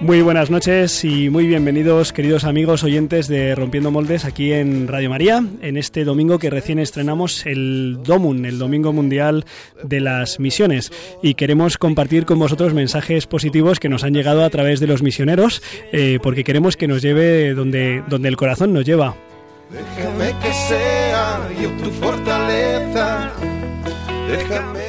Muy buenas noches y muy bienvenidos queridos amigos oyentes de Rompiendo Moldes aquí en Radio María, en este domingo que recién estrenamos el DOMUN, el Domingo Mundial de las Misiones, y queremos compartir con vosotros mensajes positivos que nos han llegado a través de los misioneros, eh, porque queremos que nos lleve donde, donde el corazón nos lleva. Déjame que sea yo tu fortaleza. Déjame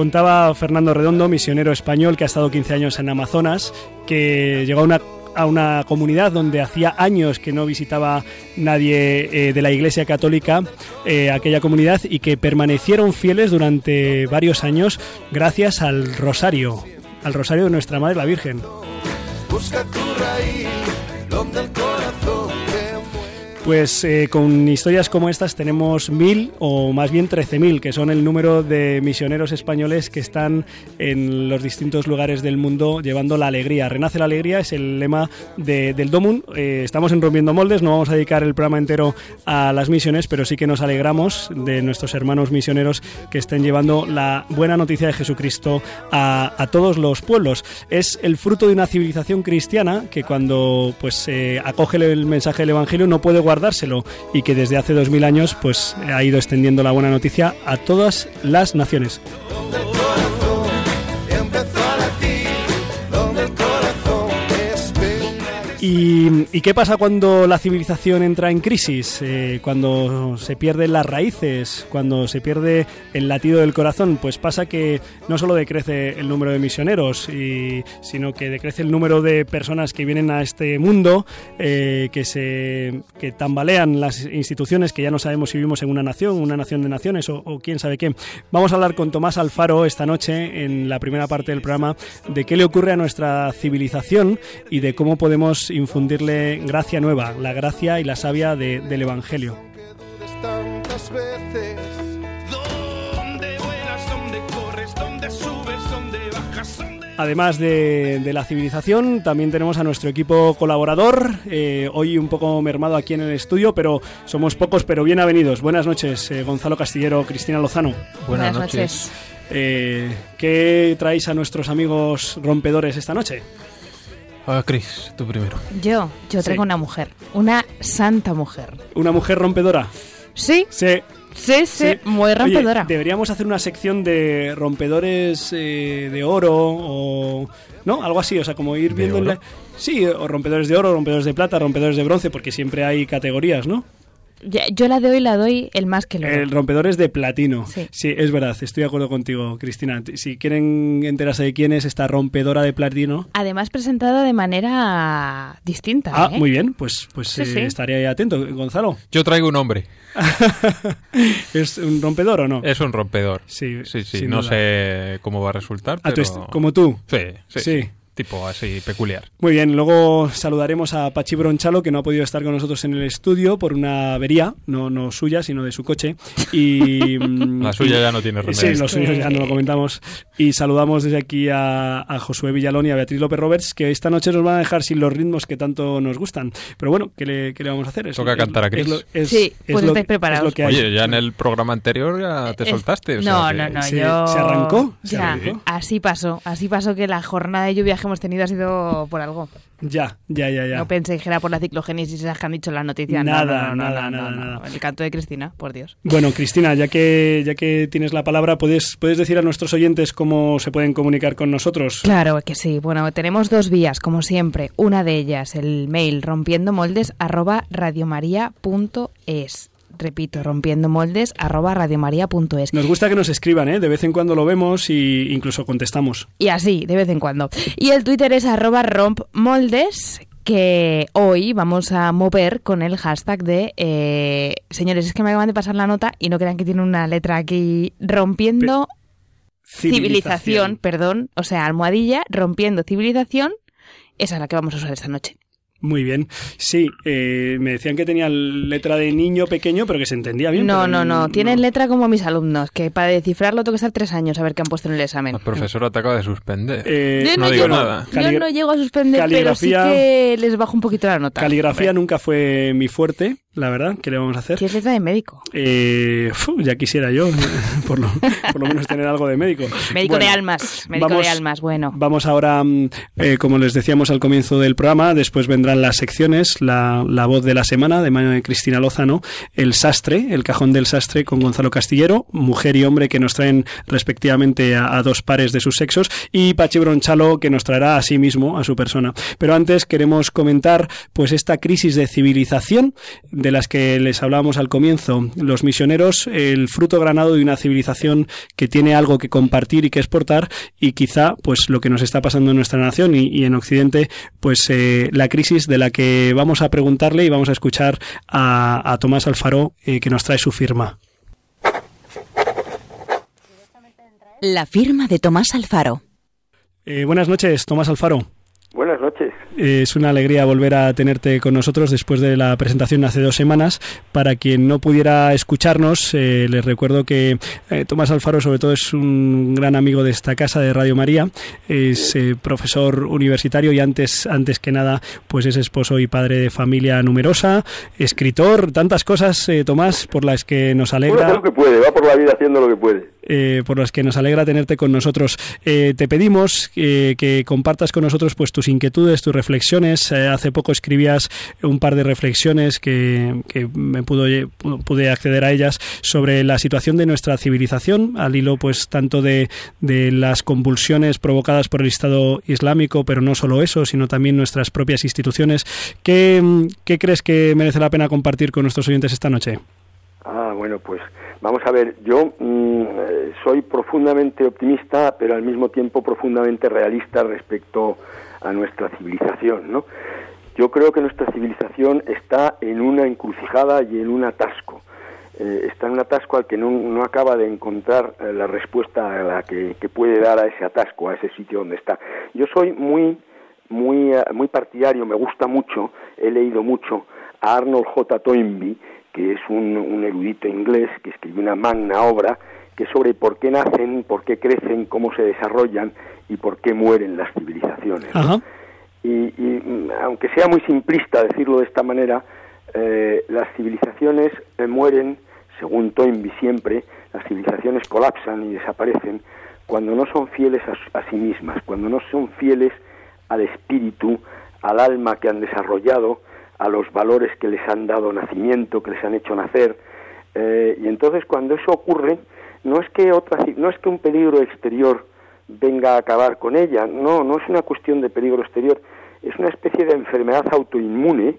Contaba Fernando Redondo, misionero español que ha estado 15 años en Amazonas, que llegó a una, a una comunidad donde hacía años que no visitaba nadie eh, de la Iglesia Católica eh, aquella comunidad y que permanecieron fieles durante varios años gracias al rosario, al rosario de nuestra Madre la Virgen. busca donde el. Pues eh, con historias como estas tenemos mil o más bien trece mil, que son el número de misioneros españoles que están en los distintos lugares del mundo llevando la alegría. Renace la alegría es el lema de- del Domun. Eh, estamos en Rompiendo Moldes, no vamos a dedicar el programa entero a las misiones, pero sí que nos alegramos de nuestros hermanos misioneros que estén llevando la buena noticia de Jesucristo a, a todos los pueblos. Es el fruto de una civilización cristiana que cuando pues eh, acoge el mensaje del Evangelio no puede guardárselo y que desde hace dos mil años pues ha ido extendiendo la buena noticia a todas las naciones. ¿Y, y qué pasa cuando la civilización entra en crisis? Eh, cuando se pierden las raíces, cuando se pierde el latido del corazón, pues pasa que no solo decrece el número de misioneros, y- sino que decrece el número de personas que vienen a este mundo, eh, que se que tambalean las instituciones, que ya no sabemos si vivimos en una nación, una nación de naciones o, o quién sabe qué. Vamos a hablar con Tomás Alfaro esta noche en la primera parte del programa de qué le ocurre a nuestra civilización y de cómo podemos infundirle gracia nueva, la gracia y la savia de- del Evangelio. dudes tantas veces. ¿Dónde vuelas? ¿Dónde corres? ¿Dónde subes? ¿Dónde bajas? ¿Dónde... Además de, de la civilización, también tenemos a nuestro equipo colaborador, eh, hoy un poco mermado aquí en el estudio, pero somos pocos pero bien avenidos. Buenas noches, eh, Gonzalo Castillero, Cristina Lozano. Buenas, noches. Eh, ¿Qué traéis a nuestros amigos rompedores esta noche? Ah, Chris, tú primero. Yo, yo traigo Sí. una mujer, una santa mujer. ¿Una mujer rompedora? Sí, Sí. sí, sí, muy rompedora. Oye, deberíamos hacer una sección de rompedores eh, de oro o... ¿No? Algo así, o sea, como ir ¿De viendo... en la- Sí, o rompedores de oro, rompedores de plata, rompedores de bronce, porque siempre hay categorías, ¿no? Yo la de hoy la doy el más que lo El rompedores de platino. Sí. es verdad, estoy de acuerdo contigo, Cristina. Si quieren enterarse de quién es esta rompedora de platino... Además presentada de manera distinta. Ah, ¿eh? muy bien, pues, pues Sí, eh, sí. estaré ahí atento. Gonzalo, Yo traigo un hombre. ¿es un rompedor o no? Es un rompedor. Sí, Sí, sí. No duda. sé cómo va a resultar, A tu pero... est- como tú. Sí, sí, Sí. sí. Tipo así, peculiar. Muy bien, luego saludaremos a Pachi Bronchalo, que no ha podido estar con nosotros en el estudio por una avería, no, no suya, sino de su coche. Y, mm, La suya ya no tiene remedio. Sí, lo Es suyo que- ya no lo comentamos. Y saludamos desde aquí a, a Josué Villalón y a Beatriz López Roberts, que esta noche nos van a dejar sin los ritmos que tanto nos gustan. Pero bueno, ¿qué le, qué le vamos a hacer? Es- Toca es- cantar a es Chris. lo- es- Sí, es pues lo- estáis preparados. es lo que hay. Oye, ya en el programa anterior ya te Es- soltaste. o sea no, no, no, ¿Se- yo... se arrancó? ¿Se Ya, arrancó? así pasó. Así pasó que la jornada de lluvia hemos tenido ha sido por algo. Ya, ya, ya, ya. No penséis que era por la ciclogénesis esas que han dicho en las noticias. No, Nada, no, no, no, nada, nada, nada. El canto de Cristina, por Dios. Bueno, Cristina, ya que, ya que tienes la palabra, ¿puedes, ¿puedes decir a nuestros oyentes cómo se pueden comunicar con nosotros? Claro que sí. Bueno, tenemos dos vías, como siempre. Una de ellas, el mail rompiendo moldes arroba radiomaria.es. Repito, rompiendo moldes arroba radiomaria.es. Nos gusta que nos escriban, ¿eh? De vez en cuando lo vemos y incluso contestamos. Y así, de vez en cuando. Y el Twitter es arroba rompmoldes, que hoy vamos a mover con el hashtag de... eh, señores, es que me acaban de pasar la nota y no crean que tiene una letra aquí rompiendo civilización, perdón, o sea, almohadilla, rompiendo civilización, esa es la que vamos a usar esta noche. Muy bien. Sí, eh, me decían que tenía letra de niño pequeño, pero que se entendía bien. No, no, no. Tienen letra como mis alumnos, que para descifrarlo tengo que estar tres años a ver qué han puesto en el examen. La profesora te acaba de suspender. Eh, Yo no, no digo llego, nada. yo no llego a suspender, pero sí caligrafía- que les bajo un poquito la nota. Caligrafía nunca fue mi fuerte, la verdad. ¿Qué le vamos a hacer? ¿Qué es letra de médico? Eh, ya quisiera yo, por lo, por lo menos tener algo de médico. Médico de almas. Médico vamos- de almas, bueno. Vamos ahora, mm, eh, como les decíamos al comienzo del programa, después las secciones, la, voz de la semana de mano Cristina Lozano, el sastre, el cajón del sastre con Gonzalo Castillero, mujer y hombre que nos traen respectivamente a, dos pares de sus sexos, y Pachi Bronchalo que nos traerá a sí mismo, a su persona. Pero antes queremos comentar pues esta crisis de civilización de las que les hablábamos al comienzo. Los misioneros, el fruto granado de una civilización que tiene algo que compartir y que exportar y quizá pues lo que nos está pasando en nuestra nación y, y en Occidente pues eh, la crisis de la que vamos a preguntarle y vamos a escuchar a, a Tomás Alfaro eh, que nos trae su firma. La firma de Tomás Alfaro. Eh, buenas noches, Tomás Alfaro. Buenas noches. Es una alegría volver a tenerte con nosotros después de la presentación hace dos semanas. Para quien no pudiera escucharnos, eh, les recuerdo que eh, Tomás Alfaro, sobre todo, es un gran amigo de esta casa de Radio María. Es eh, profesor universitario y antes, antes que nada, pues es esposo y padre de familia numerosa, escritor, tantas cosas, eh, Tomás, por las que nos Uno hace alegra lo que puede, va por la vida haciendo lo que puede. Eh, por las que nos alegra tenerte con nosotros. Eh, te pedimos eh, que compartas con nosotros pues tus inquietudes, tus reflexiones. Hace poco escribías un par de reflexiones que, que me pudo, pude acceder a ellas sobre la situación de nuestra civilización, al hilo pues tanto de, de las convulsiones provocadas por el Estado Islámico, pero no solo eso, sino también nuestras propias instituciones. ¿Qué, qué crees que merece la pena compartir con nuestros oyentes esta noche? Ah, bueno, pues vamos a ver, yo mm, soy profundamente optimista, pero al mismo tiempo profundamente realista respecto a nuestra civilización, ¿no? Yo creo que nuestra civilización está en una encrucijada y en un atasco. Eh, está en un atasco al que no, no acaba de encontrar eh, la respuesta a la que, que puede dar a ese atasco, a ese sitio donde está. Yo soy muy, muy, eh, muy partidario, me gusta mucho, he leído mucho a Arnold J. Toynbee, que es un, un erudito inglés que escribió una magna obra que es sobre por qué nacen, por qué crecen, cómo se desarrollan y por qué mueren las civilizaciones. Y, y, mm, aunque sea muy simplista decirlo de esta manera, eh, las civilizaciones eh, mueren, según Toynbee siempre, las civilizaciones colapsan y desaparecen cuando no son fieles a, a sí mismas, cuando no son fieles al espíritu, al alma que han desarrollado, a los valores que les han dado nacimiento, que les han hecho nacer. Eh, y entonces cuando eso ocurre, no es que otra, no es que un peligro exterior venga a acabar con ella, no, no es una cuestión de peligro exterior, es una especie de enfermedad autoinmune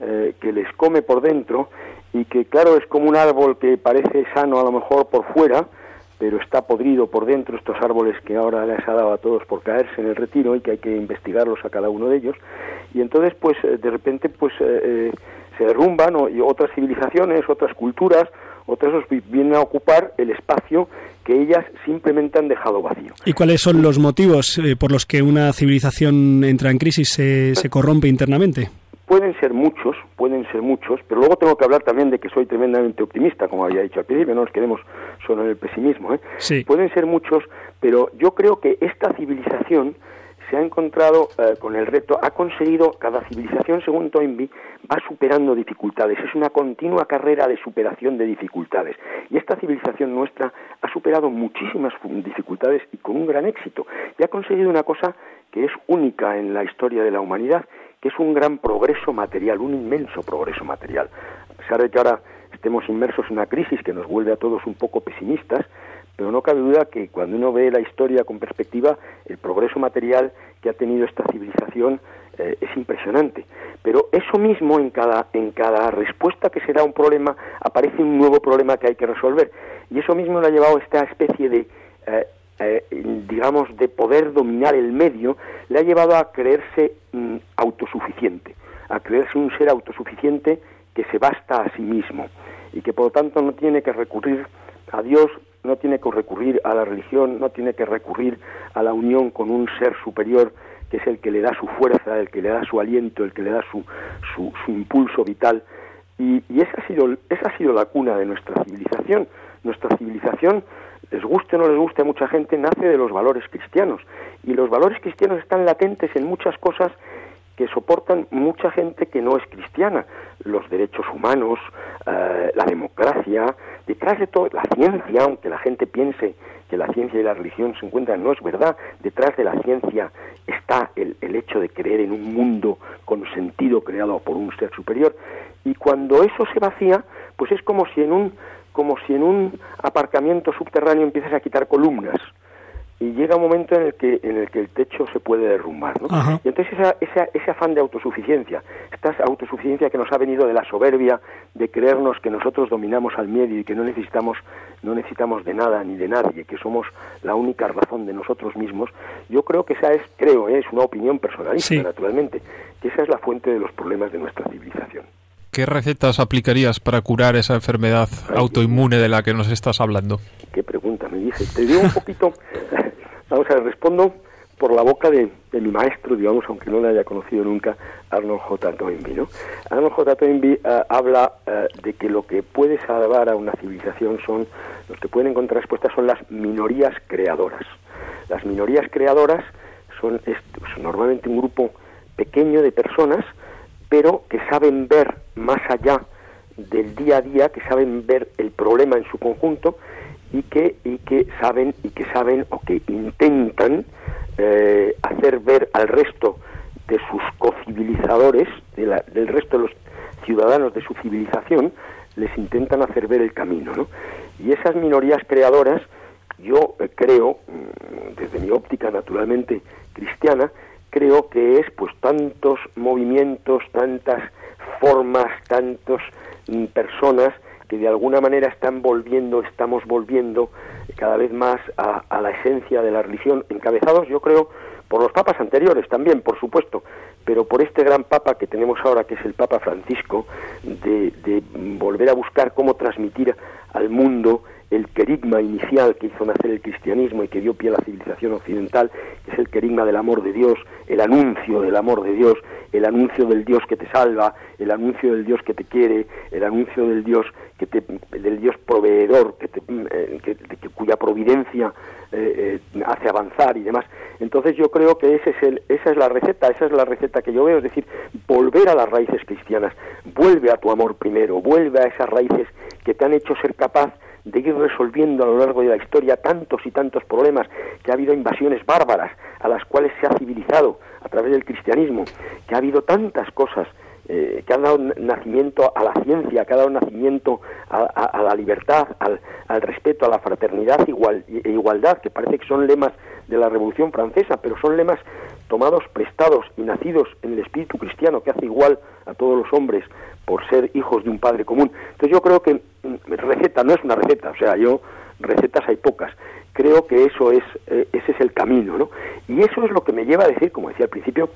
eh, que les come por dentro y que claro es como un árbol que parece sano a lo mejor por fuera, pero está podrido por dentro estos árboles que ahora les ha dado a todos por caerse en el retiro y que hay que investigarlos a cada uno de ellos y entonces pues eh, de repente pues eh, eh, se derrumban o- y otras civilizaciones, otras culturas, otras vienen a ocupar el espacio que ellas simplemente han dejado vacío. ¿Y cuáles son los motivos por los que una civilización entra en crisis, se, se corrompe internamente? Pueden ser muchos, pueden ser muchos, pero luego tengo que hablar también de que soy tremendamente optimista, como había dicho al principio, no nos quedemos solo en el pesimismo. ¿eh? Sí. Pueden ser muchos, pero yo creo que esta civilización se ha encontrado eh, con el reto, ha conseguido, cada civilización, según Toynbee, va superando dificultades, es una continua carrera de superación de dificultades. Y esta civilización nuestra ha superado muchísimas dificultades y con un gran éxito. Y ha conseguido una cosa que es única en la historia de la humanidad, que es un gran progreso material, un inmenso progreso material. A pesar de que ahora estemos inmersos en una crisis que nos vuelve a todos un poco pesimistas, pero no cabe duda que cuando uno ve la historia con perspectiva, el progreso material que ha tenido esta civilización eh, es impresionante. Pero eso mismo, en cada, en cada respuesta que se da a un problema, aparece un nuevo problema que hay que resolver. Y eso mismo le ha llevado a esta especie de, eh, eh, digamos, de poder dominar el medio, le ha llevado a creerse mm, autosuficiente, a creerse un ser autosuficiente que se basta a sí mismo y que por lo tanto no tiene que recurrir a Dios, no tiene que recurrir a la religión, no tiene que recurrir a la unión con un ser superior que es el que le da su fuerza, el que le da su aliento, el que le da su, su, su impulso vital. Y, y esa, ha sido, esa ha sido la cuna de nuestra civilización. Nuestra civilización, les guste o no les guste a mucha gente, nace de los valores cristianos. Y los valores cristianos están latentes en muchas cosas que soportan mucha gente que no es cristiana, los derechos humanos, eh, la democracia, detrás de todo, la ciencia, aunque la gente piense que la ciencia y la religión se encuentran, no es verdad, detrás de la ciencia está el, el hecho de creer en un mundo con sentido creado por un ser superior, y cuando eso se vacía, pues es como si en un, como si en un aparcamiento subterráneo empiezas a quitar columnas, y llega un momento en el que en el que el techo se puede derrumbar ¿no? Ajá. y entonces esa, esa- ese afán de autosuficiencia esta autosuficiencia que nos ha venido de la soberbia de creernos que nosotros dominamos al medio y que no necesitamos no necesitamos de nada ni de nadie que somos la única razón de nosotros mismos yo creo que esa es creo ¿eh? es una opinión personalista Sí. naturalmente que esa es la fuente de los problemas de nuestra civilización ¿Qué recetas aplicarías para curar esa enfermedad autoinmune de la que nos estás hablando? qué pregunta me dice. Te digo un poquito, vamos a ver, respondo por la boca de, de mi maestro, digamos, aunque no le haya conocido nunca, Arnold J. Toynbee, ¿no? Arnold J. Toynbee eh, habla eh, de que lo que puede salvar a una civilización son, los que pueden encontrar respuestas son las minorías creadoras. Las minorías creadoras son, es- son normalmente un grupo pequeño de personas, pero que saben ver más allá del día a día, que saben ver el problema en su conjunto y que y que saben y que saben o que intentan eh, hacer ver al resto de sus cocivilizadores, de del resto de los ciudadanos de su civilización, les intentan hacer ver el camino, ¿no? Y esas minorías creadoras, yo eh, creo, mm, desde mi óptica naturalmente cristiana, creo que es pues tantos movimientos, tantas formas, tantos mm, personas que de alguna manera están volviendo, estamos volviendo cada vez más a, a la esencia de la religión, encabezados yo creo por los papas anteriores también, por supuesto, pero por este gran papa que tenemos ahora, que es el Papa Francisco, de, de volver a buscar cómo transmitir al mundo el querigma inicial que hizo nacer el cristianismo y que dio pie a la civilización occidental, que es el querigma del amor de Dios, el anuncio del amor de Dios, el anuncio del Dios que te salva, el anuncio del Dios que te quiere, el anuncio del Dios que te, del Dios proveedor, que te, eh, cuya providencia eh, eh, hace avanzar y demás. Entonces yo creo que ese es el, esa es la receta, esa es la receta que yo veo, es decir, volver a las raíces cristianas, vuelve a tu amor primero, vuelve a esas raíces que te han hecho ser capaz de ir resolviendo a lo largo de la historia tantos y tantos problemas, que ha habido invasiones bárbaras a las cuales se ha civilizado a través del cristianismo, que ha habido tantas cosas eh, que han dado nacimiento a la ciencia, que ha dado nacimiento a, la libertad, al, respeto, a la fraternidad igual, e igualdad, que parece que son lemas de la Revolución Francesa, pero son lemas tomados, prestados y nacidos en el espíritu cristiano, que hace igual a todos los hombres por ser hijos de un padre común. Entonces yo creo que mm, receta no es una receta, o sea, yo recetas hay pocas. Creo que eso es eh, ese es el camino, ¿no? Y eso es lo que me lleva a decir, como decía al principio,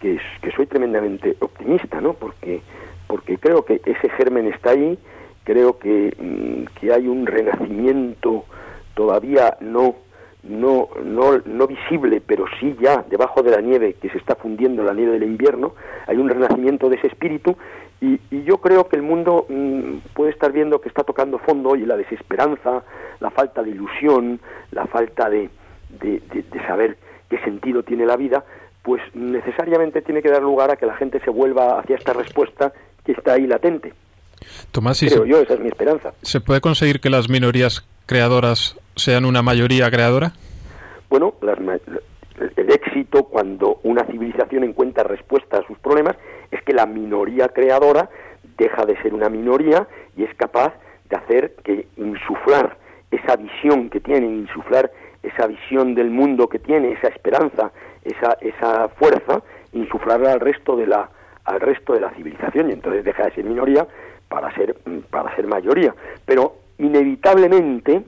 que, que soy tremendamente optimista, ¿no? Porque porque creo que ese germen está ahí, creo que, mm, que hay un renacimiento todavía no no, no, no visible, pero sí ya debajo de la nieve, que se está fundiendo la nieve del invierno, hay un renacimiento de ese espíritu y, yo creo que el mundo mm, puede estar viendo que está tocando fondo y la desesperanza, la falta de ilusión, la falta de, de, de- de saber qué sentido tiene la vida, pues necesariamente tiene que dar lugar a que la gente se vuelva hacia esta respuesta que está ahí latente. Tomás, ¿y creo se, yo, esa es mi esperanza. se puede conseguir que las minorías creadoras sean una mayoría creadora? Bueno, las el éxito cuando una civilización encuentra respuesta a sus problemas es que la minoría creadora deja de ser una minoría y es capaz de hacer que insuflar esa visión que tiene, insuflar esa visión del mundo que tiene, esa esperanza, esa, esa fuerza, insuflarla al resto de la al resto de la civilización y entonces deja de ser minoría para ser para ser mayoría, pero inevitablemente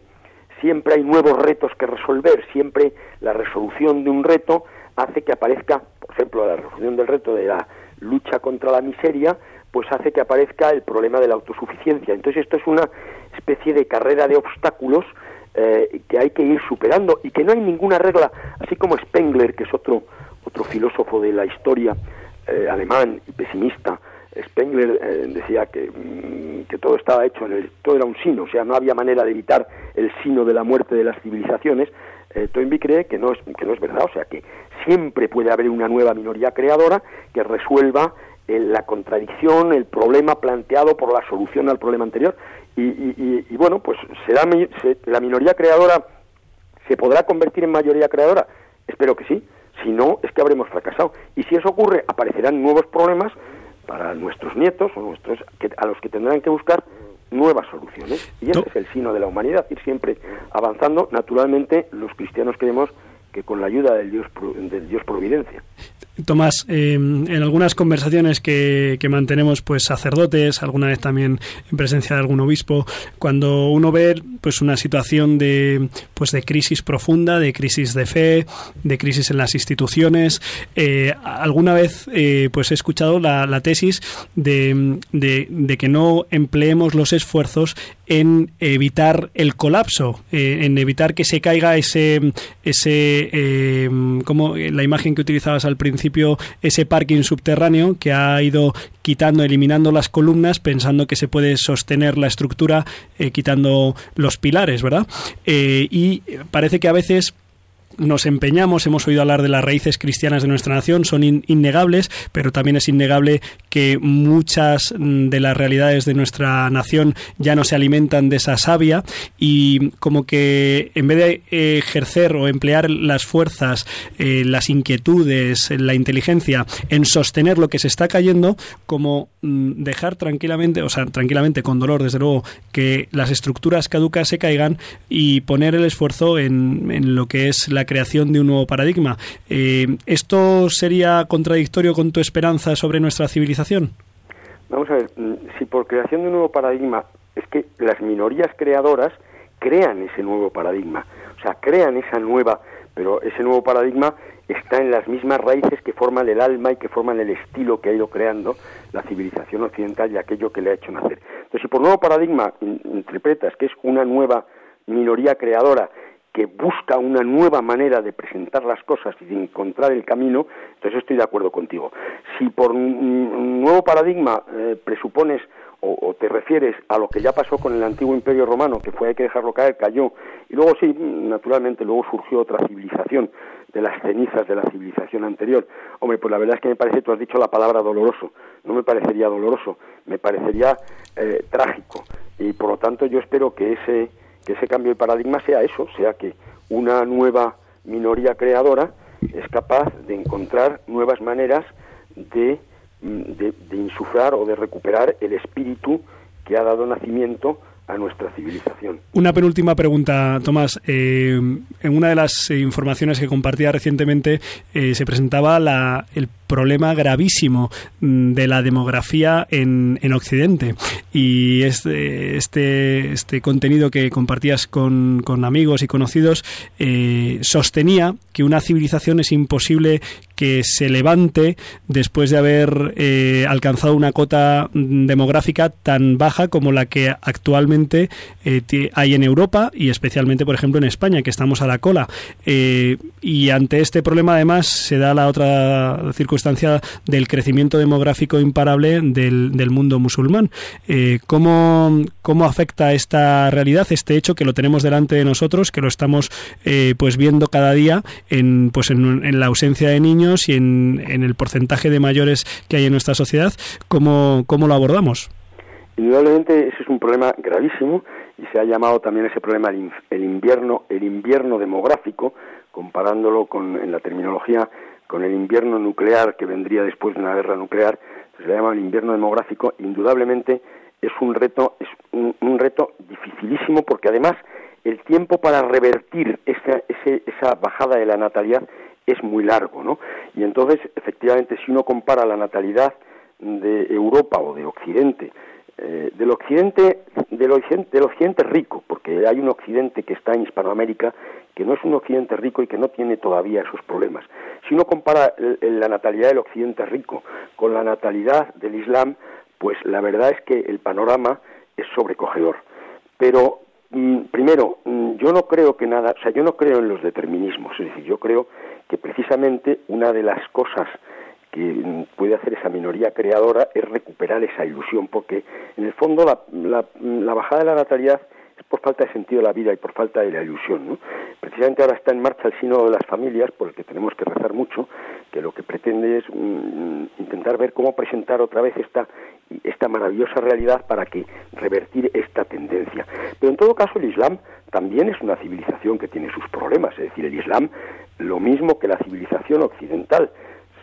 siempre hay nuevos retos que resolver, siempre la resolución de un reto hace que aparezca, por ejemplo, la resolución del reto de la lucha contra la miseria, pues hace que aparezca el problema de la autosuficiencia. Entonces esto es una especie de carrera de obstáculos eh, que hay que ir superando y que no hay ninguna regla, así como Spengler, que es otro otro filósofo de la historia eh, alemán y pesimista, Spengler eh, decía que, mm, que todo estaba hecho en el, todo era un sino, o sea, no había manera de evitar el sino de la muerte de las civilizaciones. Eh, Toynbee cree que no es que no es verdad, o sea, que siempre puede haber una nueva minoría creadora que resuelva eh, la contradicción, el problema planteado por la solución al problema anterior. Y, y- y- y, bueno, pues será se- la minoría creadora se podrá convertir en mayoría creadora. Espero que sí. Si no, es que habremos fracasado. Y si eso ocurre, aparecerán nuevos problemas para nuestros nietos o nuestros que, a los que tendrán que buscar nuevas soluciones. Y ese es el sino de la humanidad, ir siempre avanzando. Naturalmente, los cristianos creemos que con la ayuda del Dios, del Dios Providencia. Tomás, eh, en algunas conversaciones que, que mantenemos, pues sacerdotes, alguna vez también en presencia de algún obispo, cuando uno ve pues una situación de pues de crisis profunda, de crisis de fe, de crisis en las instituciones, eh, alguna vez eh, pues he escuchado la, la tesis de- de que no empleemos los esfuerzos en evitar el colapso, eh, en evitar que se caiga ese ese eh, como la imagen que utilizabas al principio, ese parking subterráneo que ha ido quitando, eliminando las columnas, pensando que se puede sostener la estructura eh, quitando los pilares, ¿verdad? Y parece que a veces nos empeñamos, hemos oído hablar de las raíces cristianas de nuestra nación, son in- innegables, pero también es innegable que muchas mm, de las realidades de nuestra nación ya no se alimentan de esa savia y como que en vez de ejercer o emplear las fuerzas, eh, las inquietudes, la inteligencia en sostener lo que se está cayendo, como mm, dejar tranquilamente, o sea, tranquilamente, con dolor, desde luego, que las estructuras caducas se caigan y poner el esfuerzo en, en lo que es la creación de un nuevo paradigma. Eh, ¿Esto sería contradictorio con tu esperanza sobre nuestra civilización? Vamos a ver, mm, si por creación de un nuevo paradigma es que las minorías creadoras crean ese nuevo paradigma, o sea, crean esa nueva, pero ese nuevo paradigma está en las mismas raíces que forman el alma y que forman el estilo que ha ido creando la civilización occidental y aquello que le ha hecho nacer. Entonces, si por nuevo paradigma in- interpretas que es una nueva minoría creadora que busca una nueva manera de presentar las cosas y de encontrar el camino, entonces estoy de acuerdo contigo. Si por un, nuevo paradigma eh, presupones o, o te refieres a lo que ya pasó con el antiguo imperio romano, que fue hay que dejarlo caer, cayó, y luego sí, naturalmente, luego surgió otra civilización de las cenizas de la civilización anterior. Hombre, pues la verdad es que me parece, tú has dicho la palabra doloroso, no me parecería doloroso, me parecería eh, trágico, y por lo tanto yo espero que ese que ese cambio de paradigma sea eso, sea que una nueva minoría creadora es capaz de encontrar nuevas maneras de, mm, de, de insuflar o de recuperar el espíritu que ha dado nacimiento a nuestra civilización. Una penúltima pregunta, Tomás. Eh, en una de las eh, informaciones que compartía recientemente eh, se presentaba la, el problema gravísimo mm, de la demografía en, en Occidente. Y este, este, este contenido que compartías con, con amigos y conocidos eh, sostenía que una civilización es imposible que se levante después de haber eh, alcanzado una cota mm, demográfica tan baja como la que actualmente eh, hay en Europa y especialmente, por ejemplo, en España, que estamos a la cola. Eh, y ante este problema, además, se da la otra circunstancia del crecimiento demográfico imparable del, del mundo musulmán. Eh, ¿cómo, ¿Cómo afecta esta realidad, este hecho que lo tenemos delante de nosotros, que lo estamos eh, pues viendo cada día en, pues en, en la ausencia de niños y en, en el porcentaje de mayores que hay en nuestra sociedad? ¿Cómo, cómo lo abordamos? Indudablemente ese es un problema gravísimo y se ha llamado también ese problema el invierno el invierno demográfico comparándolo con en la terminología con el invierno nuclear que vendría después de una guerra nuclear se le llama el invierno demográfico indudablemente es un reto es un, reto dificilísimo porque además el tiempo para revertir esa, esa bajada de la natalidad es muy largo, ¿no? Y entonces, efectivamente, si uno compara la natalidad de Europa o de Occidente, eh, del Occidente, del Occidente, rico, porque hay un Occidente que está en Hispanoamérica que no es un Occidente rico y que no tiene todavía esos problemas. Si uno compara el- la natalidad del Occidente rico con la natalidad del Islam, pues la verdad es que el panorama es sobrecogedor. Pero mm, primero, mm, yo no creo que nada, o sea, yo no creo en los determinismos, es decir, yo creo que precisamente una de las cosas que mm, puede hacer esa minoría creadora es recuperar esa ilusión, porque en el fondo la, la- la bajada de la natalidad es por falta de sentido de la vida y por falta de la ilusión. ¿no? Precisamente ahora está en marcha el sínodo de las familias, por el que tenemos que rezar mucho, que lo que pretende es mm, intentar ver cómo presentar otra vez esta, esta maravillosa realidad para que revertir esta tendencia. Pero en todo caso el Islam también es una civilización que tiene sus problemas, es decir, el Islam, lo mismo que la civilización occidental,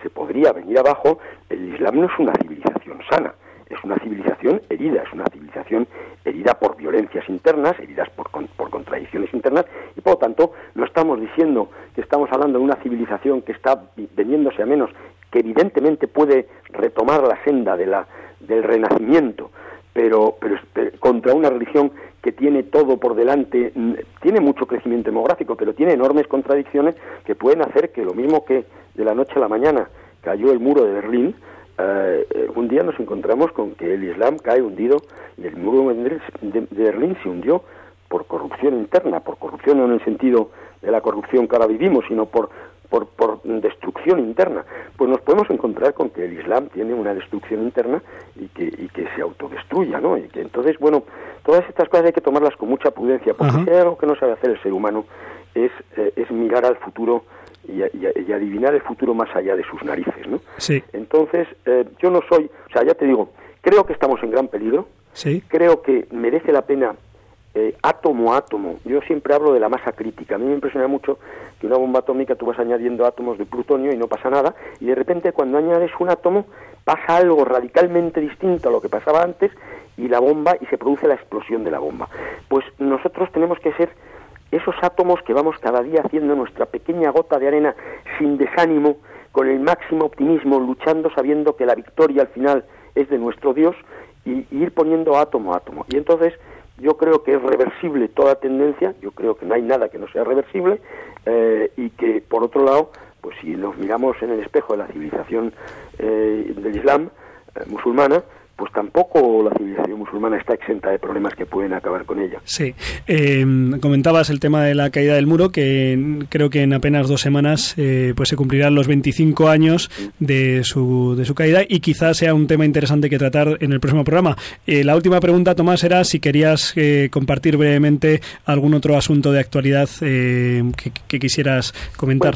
se podría venir abajo, el Islam no es una civilización sana, es una civilización herida, es una civilización herida por violencias internas, heridas por, por contradicciones internas, y por lo tanto no estamos diciendo que estamos hablando de una civilización que está veniéndose a menos, que evidentemente puede retomar la senda de la, del renacimiento, pero, pero, contra una religión que tiene todo por delante, mm, tiene mucho crecimiento demográfico, pero tiene enormes contradicciones que pueden hacer que lo mismo que de la noche a la mañana cayó el muro de Berlín, eh, eh, un día nos encontramos con que el Islam cae hundido y el muro de Berlín se hundió por corrupción interna, por corrupción no en el sentido de la corrupción que ahora vivimos, sino por, por, por destrucción interna. Pues nos podemos encontrar con que el Islam tiene una destrucción interna y que, y que se autodestruya, ¿no? Y que entonces, bueno, todas estas cosas hay que tomarlas con mucha prudencia, porque Ajá. si hay algo que no sabe hacer el ser humano es, eh, es mirar al futuro y, y- y adivinar el futuro más allá de sus narices, ¿no? Sí, Entonces, eh, yo no soy, o sea, ya te digo, creo que estamos en gran peligro, sí. creo que merece la pena eh, átomo a átomo. Yo siempre hablo de la masa crítica. A mí me impresiona mucho que una bomba atómica tú vas añadiendo átomos de plutonio y no pasa nada, y de repente cuando añades un átomo pasa algo radicalmente distinto a lo que pasaba antes y la bomba y se produce la explosión de la bomba. Pues nosotros tenemos que ser esos átomos que vamos cada día haciendo nuestra pequeña gota de arena sin desánimo, con el máximo optimismo, luchando sabiendo que la victoria al final es de nuestro Dios y, y ir poniendo átomo a átomo. Y entonces yo creo que es reversible toda tendencia, yo creo que no hay nada que no sea reversible eh, y que por otro lado, pues si nos miramos en el espejo de la civilización eh, del Islam eh, musulmana, pues tampoco la civilización musulmana está exenta de problemas que pueden acabar con ella. Sí, Eh, comentabas el tema de la caída del muro, que creo que en apenas dos semanas eh, pues se cumplirán los 25 años de su, de su caída y quizás sea un tema interesante que tratar en el próximo programa. Eh, la última pregunta, Tomás, era si querías eh, compartir brevemente algún otro asunto de actualidad eh, que, que quisieras comentar.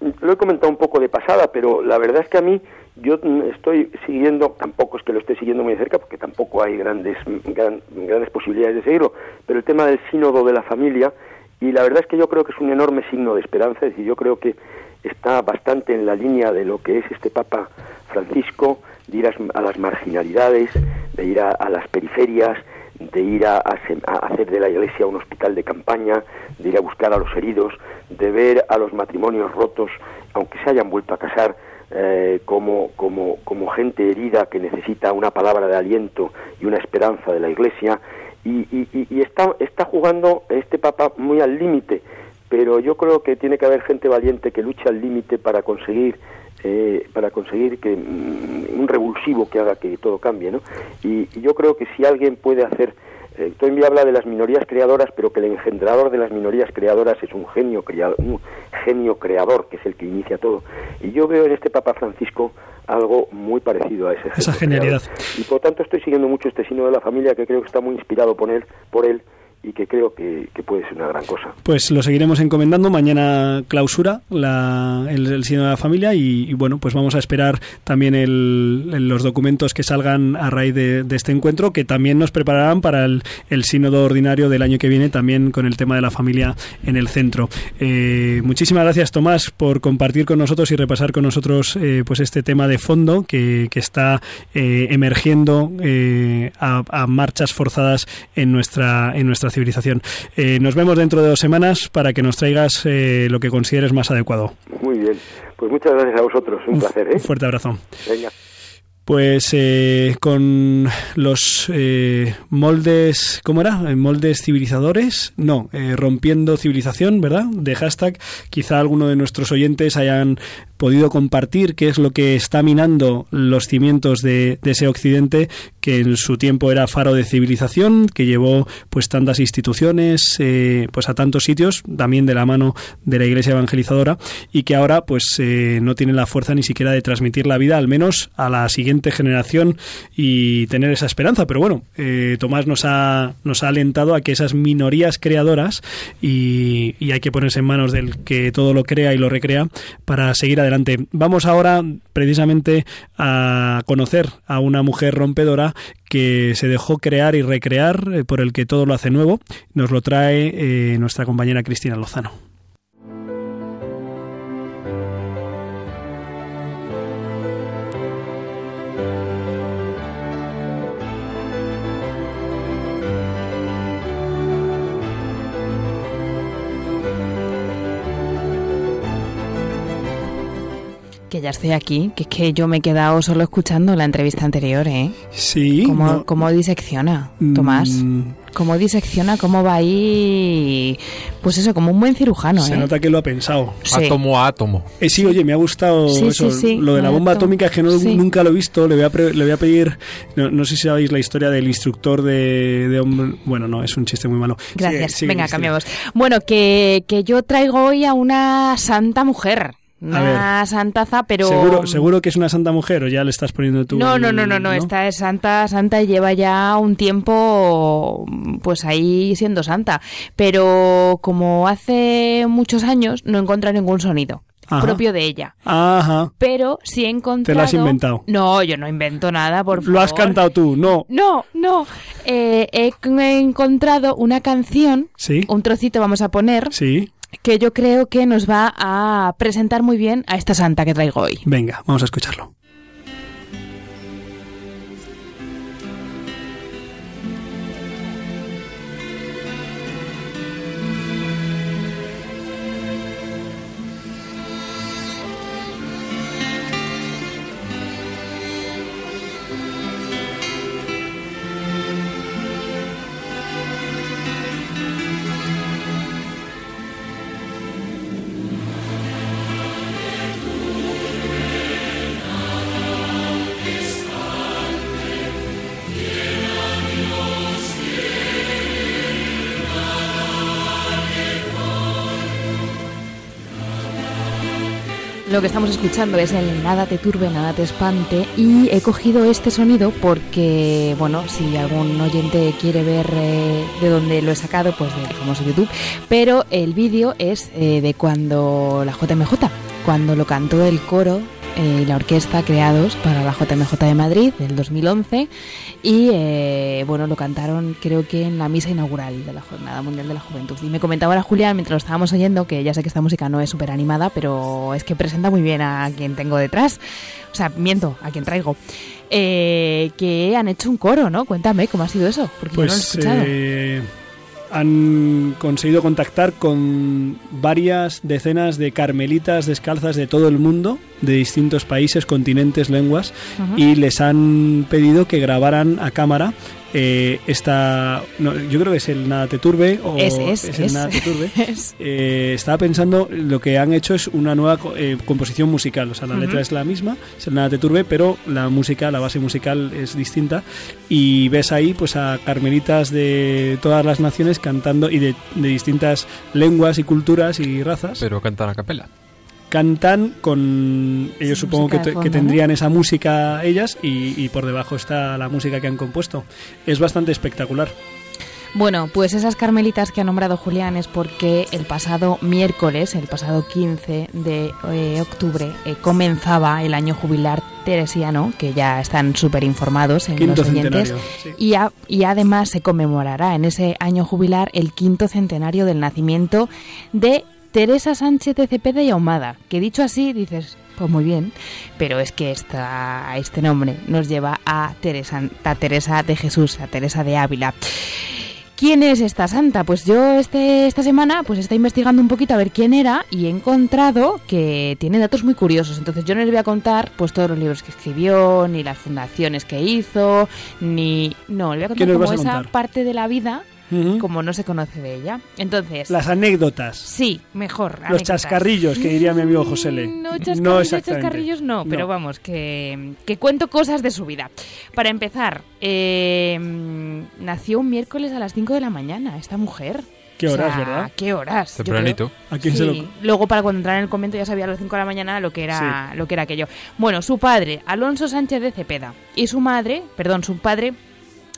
Bueno, lo he comentado un poco de pasada, pero la verdad es que a mí yo estoy siguiendo, tampoco es que lo esté siguiendo muy de cerca, porque tampoco hay grandes, gran- grandes posibilidades de seguirlo, pero el tema del sínodo de la familia, y la verdad es que yo creo que es un enorme signo de esperanza, es decir, yo creo que está bastante en la línea de lo que es este Papa Francisco, de ir a, las marginalidades, de ir a, a las periferias, de ir a hacer de la iglesia un hospital de campaña, de ir a buscar a los heridos, de ver a los matrimonios rotos, aunque se hayan vuelto a casar, eh, como, como, como gente herida que necesita una palabra de aliento y una esperanza de la iglesia, y, y- está, está jugando este Papa muy al límite, pero yo creo que tiene que haber gente valiente que luche al límite para conseguir eh, para conseguir que mm, un revulsivo que haga que todo cambie, ¿no? Y yo creo que si alguien puede hacer eh, Toynbee habla de las minorías creadoras, pero que el engendrador de las minorías creadoras es un genio creador, un genio creador que es el que inicia todo. Y yo veo en este Papa Francisco algo muy parecido a ese Esa genio genialidad. creador. Y por tanto estoy siguiendo mucho este signo de la familia que creo que está muy inspirado por él, por él y que creo que, que puede ser una gran cosa. Pues lo seguiremos encomendando. Mañana clausura la, el, el Sínodo de la Familia y, bueno, pues vamos a esperar también el- los documentos que salgan a raíz de, este encuentro, que también nos prepararán para el, el Sínodo ordinario del año que viene, también con el tema de la familia en el centro. Eh, muchísimas gracias, Tomás, por compartir con nosotros y repasar con nosotros eh, pues este tema de fondo que, que está eh, emergiendo a, a marchas forzadas en nuestra, en nuestra civilización. Eh, nos vemos dentro de dos semanas para que nos traigas eh, lo que consideres más adecuado. Muy bien. Pues muchas gracias a vosotros. Un placer, ¿eh? Un fuerte abrazo. Venga. Pues eh, con los eh, moldes, ¿cómo era? Moldes civilizadores, no, eh, rompiendo civilización, ¿verdad? De hashtag, quizá alguno de nuestros oyentes hayan podido compartir qué es lo que está minando los cimientos de, ese Occidente que en su tiempo era faro de civilización, que llevó pues tantas instituciones eh, pues a tantos sitios, también de la mano de la Iglesia evangelizadora, y que ahora pues eh, no tiene la fuerza ni siquiera de transmitir la vida, al menos a la siguiente generación y tener esa esperanza. Pero bueno, eh, Tomás nos ha, nos ha alentado a que esas minorías creadoras y, y hay que ponerse en manos del que todo lo crea y lo recrea para seguir adelante. Vamos ahora precisamente a conocer a una mujer rompedora que se dejó crear y recrear, eh, por el que todo lo hace nuevo. Nos lo trae eh, nuestra compañera Cristina Lozano. Que ya estoy aquí, que es que yo me he quedado solo escuchando la entrevista anterior, ¿eh? Sí. ¿Cómo, no- cómo disecciona, Tomás? Mm, ¿Cómo disecciona? ¿Cómo va ahí? Pues eso, como un buen cirujano, se ¿eh? nota que lo ha pensado. Sí. Átomo a átomo. Eh, sí, oye, me ha gustado Sí, eso. sí, sí, lo de la bomba atómica es que no, sí. nunca lo he visto. Le voy a, pre- le voy a pedir. No, no sé si sabéis la historia del instructor de, de hombre- Bueno, no, es un chiste muy malo. Gracias. Sigue- sigue, Venga, cambiamos. Bueno, que, que yo traigo hoy a una santa mujer. Una santaza, pero... ¿Seguro, ¿Seguro que es una santa mujer o ya le estás poniendo tú? No, no, no, no, no, esta es santa, santa y lleva ya un tiempo pues ahí siendo santa, pero como hace muchos años no encontré ningún sonido Ajá. propio de ella. Ajá. Pero sí he encontrado... Te lo has inventado. No, yo no invento nada, por favor. Lo has cantado tú, no. No, no. Eh, he he encontrado una canción, Sí. un trocito vamos a poner, Sí. que yo creo que nos va a presentar muy bien a esta santa que traigo hoy. Venga, vamos a escucharlo. Que estamos escuchando es el Nada te turbe, nada te espante y he cogido este sonido porque, bueno, si algún oyente quiere ver eh, de dónde lo he sacado, pues del famoso YouTube, pero el vídeo es eh, de cuando la JMJ, cuando lo cantó el coro eh, y la orquesta creados para la JMJ de Madrid del 2011 y eh, bueno lo cantaron creo que en la misa inaugural de la Jornada Mundial de la Juventud. Y me comentaba la Julia mientras lo estábamos oyendo que ya sé que esta música no es súper animada pero es que presenta muy bien a quien tengo detrás. O sea miento a quien traigo. Eh, que han hecho un coro ¿no? cuéntame cómo ha sido eso porque yo no lo he Pues escuchado. eh, han conseguido contactar con varias decenas de carmelitas descalzas de todo el mundo, de distintos países, continentes, lenguas, y les han pedido que grabaran a cámara eh, esta... no, yo creo que es el Nada te turbe o Es, es, el es. Nada te turbe. Es- Eh, estaba pensando, lo que han hecho es una nueva co- eh, composición musical, o sea, la letra es la misma, es el Nada te turbe, pero la música, la base musical es distinta y ves ahí pues a carmelitas de todas las naciones cantando y de, de distintas lenguas y culturas y razas. Pero cantan a capela. Cantan con ellos Sí, supongo que, tendrían esa música ellas y, y por debajo está la música que han compuesto. Es bastante espectacular. Bueno, pues esas carmelitas que ha nombrado Julián es porque el pasado miércoles, el pasado 15 de eh, octubre, eh, comenzaba el año jubilar teresiano, que ya están súper informados en Quinto los oyentes. centenario. sí. Y, a- y además se conmemorará en ese año jubilar el quinto centenario del nacimiento de Teresa Sánchez de Cepeda y Ahumada, que dicho así dices, pues muy bien, pero es que esta, este nombre nos lleva a Teresa, a Teresa de Jesús, a Teresa de Ávila. ¿Quién es esta santa? Pues yo este, esta semana pues está investigando un poquito a ver quién era y he encontrado que tiene datos muy curiosos. Entonces yo no les voy a contar pues todos los libros que escribió, ni las fundaciones que hizo, ni... No, le voy a ¿Qué contar como esa contar? parte de la vida Como no se conoce de ella. Entonces, Las anécdotas. sí, mejor. Los anécdotas. chascarrillos que diría mi amigo José Le. No, chascarrillos, exactamente. chascarrillos no, pero vamos, que, que cuento cosas de su vida. Para empezar, eh, nació un miércoles a las 5 de la mañana esta mujer. Qué O horas, sea, ¿verdad? Qué horas. Tempranito. ¿A quién se lo.? Luego para cuando entrara en el convento ya sabía a las 5 de la mañana lo que era lo que era aquello. Bueno, su padre, Alonso Sánchez de Cepeda, y su madre, perdón, su padre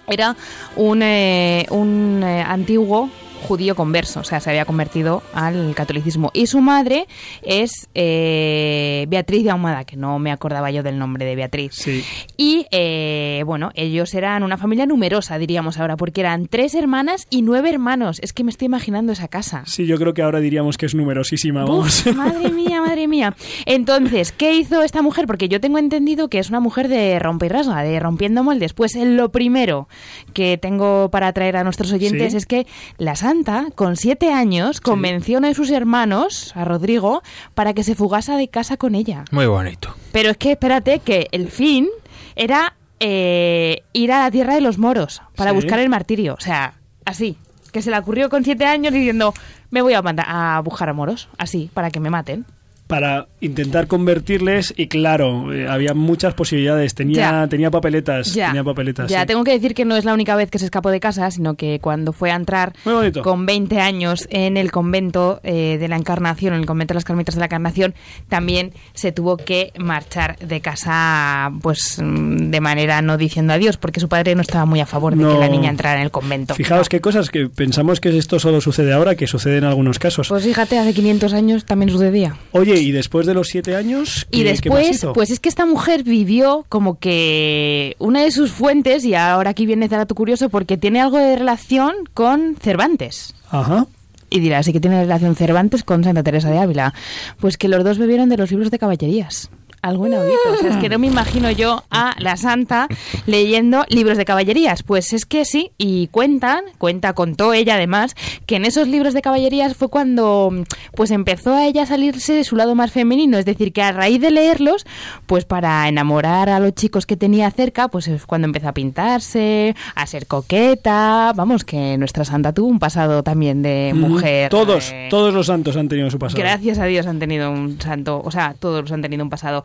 era un, eh, un eh, antiguo judío converso, o sea, se había convertido al catolicismo. Y su madre es eh, Beatriz de Ahumada, que no me acordaba yo del nombre de Beatriz. Sí. Y eh, bueno, ellos eran una familia numerosa, diríamos ahora, porque eran tres hermanas y nueve hermanos. Es que me estoy imaginando esa casa. Sí, yo creo que ahora diríamos que es numerosísima, vamos. Uf, madre mía, madre mía. Entonces, ¿qué hizo esta mujer? Porque yo tengo entendido que es una mujer de rompe y rasga, de rompiendo moldes. Pues lo primero que tengo para traer a nuestros oyentes Sí. es que la santa, con siete años, convenció a uno de sus hermanos, a Rodrigo, para que se fugase de casa con ella. Muy bonito. Pero es que espérate, que el fin era eh, ir a la tierra de los moros para Sí. buscar el martirio. O sea, así. Que se le ocurrió con siete años diciendo, me voy a mandar a buscar a moros, así, para que me maten. Para intentar convertirles, y claro, eh, había muchas posibilidades. Tenía, Ya. tenía papeletas. Ya, Tenía papeletas. ya sí. tengo que decir que no es la única vez que se escapó de casa, sino que cuando fue a entrar con 20 años en el convento eh, de la Encarnación, en el convento de las Carmelitas de la Encarnación, también se tuvo que marchar de casa pues mm, de manera no diciendo adiós, porque su padre no estaba muy a favor de No. que la niña entrara en el convento. Fijaos No. qué cosas que pensamos que esto solo sucede ahora, que sucede en algunos casos. Pues fíjate, hace 500 años también sucedía. Oye, y después de los siete años. Y ¿qué- más después, pues es que esta mujer vivió como que una de sus fuentes, y ahora aquí viene el dato curioso, porque tiene algo de relación con Cervantes. Ajá. Y dirás, ¿y qué tiene relación Cervantes con Santa Teresa de Ávila? Pues que los dos bebieron de los libros de caballerías. Algo inaudito. O sea, es que no me imagino yo a la santa leyendo libros de caballerías. Pues es que sí, y cuentan, cuenta, contó ella además, que en esos libros de caballerías fue cuando pues empezó a ella a salirse de su lado más femenino. Es decir, que a raíz de leerlos, pues para enamorar a los chicos que tenía cerca, pues es cuando empezó a pintarse, a ser coqueta. Vamos, que nuestra santa tuvo un pasado también de mujer. Todos, eh, todos los santos han tenido su pasado. Gracias a Dios han tenido un santo, o sea, todos han tenido un pasado.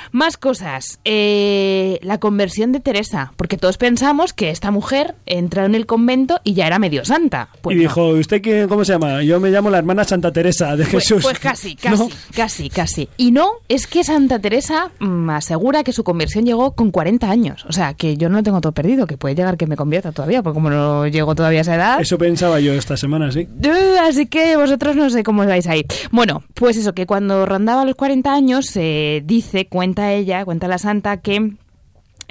Más cosas. Eh, la conversión de Teresa, porque todos pensamos que esta mujer entró en el convento y ya era medio santa. Pues y no. dijo, ¿usted qué, cómo se llama? Yo me llamo la hermana Santa Teresa de Pues, Jesús. pues casi, ¿No? casi, casi, casi. Y no, es que Santa Teresa mm, asegura que su conversión llegó con 40 años. O sea, que yo no lo tengo todo perdido, que puede llegar que me convierta todavía, porque como no llego todavía a esa edad... Eso pensaba yo esta semana, sí. Eh, Así que vosotros no sé cómo vais ahí. Bueno, pues eso, que cuando rondaba los 40 años, se dice, cuenta ella, cuenta la santa, que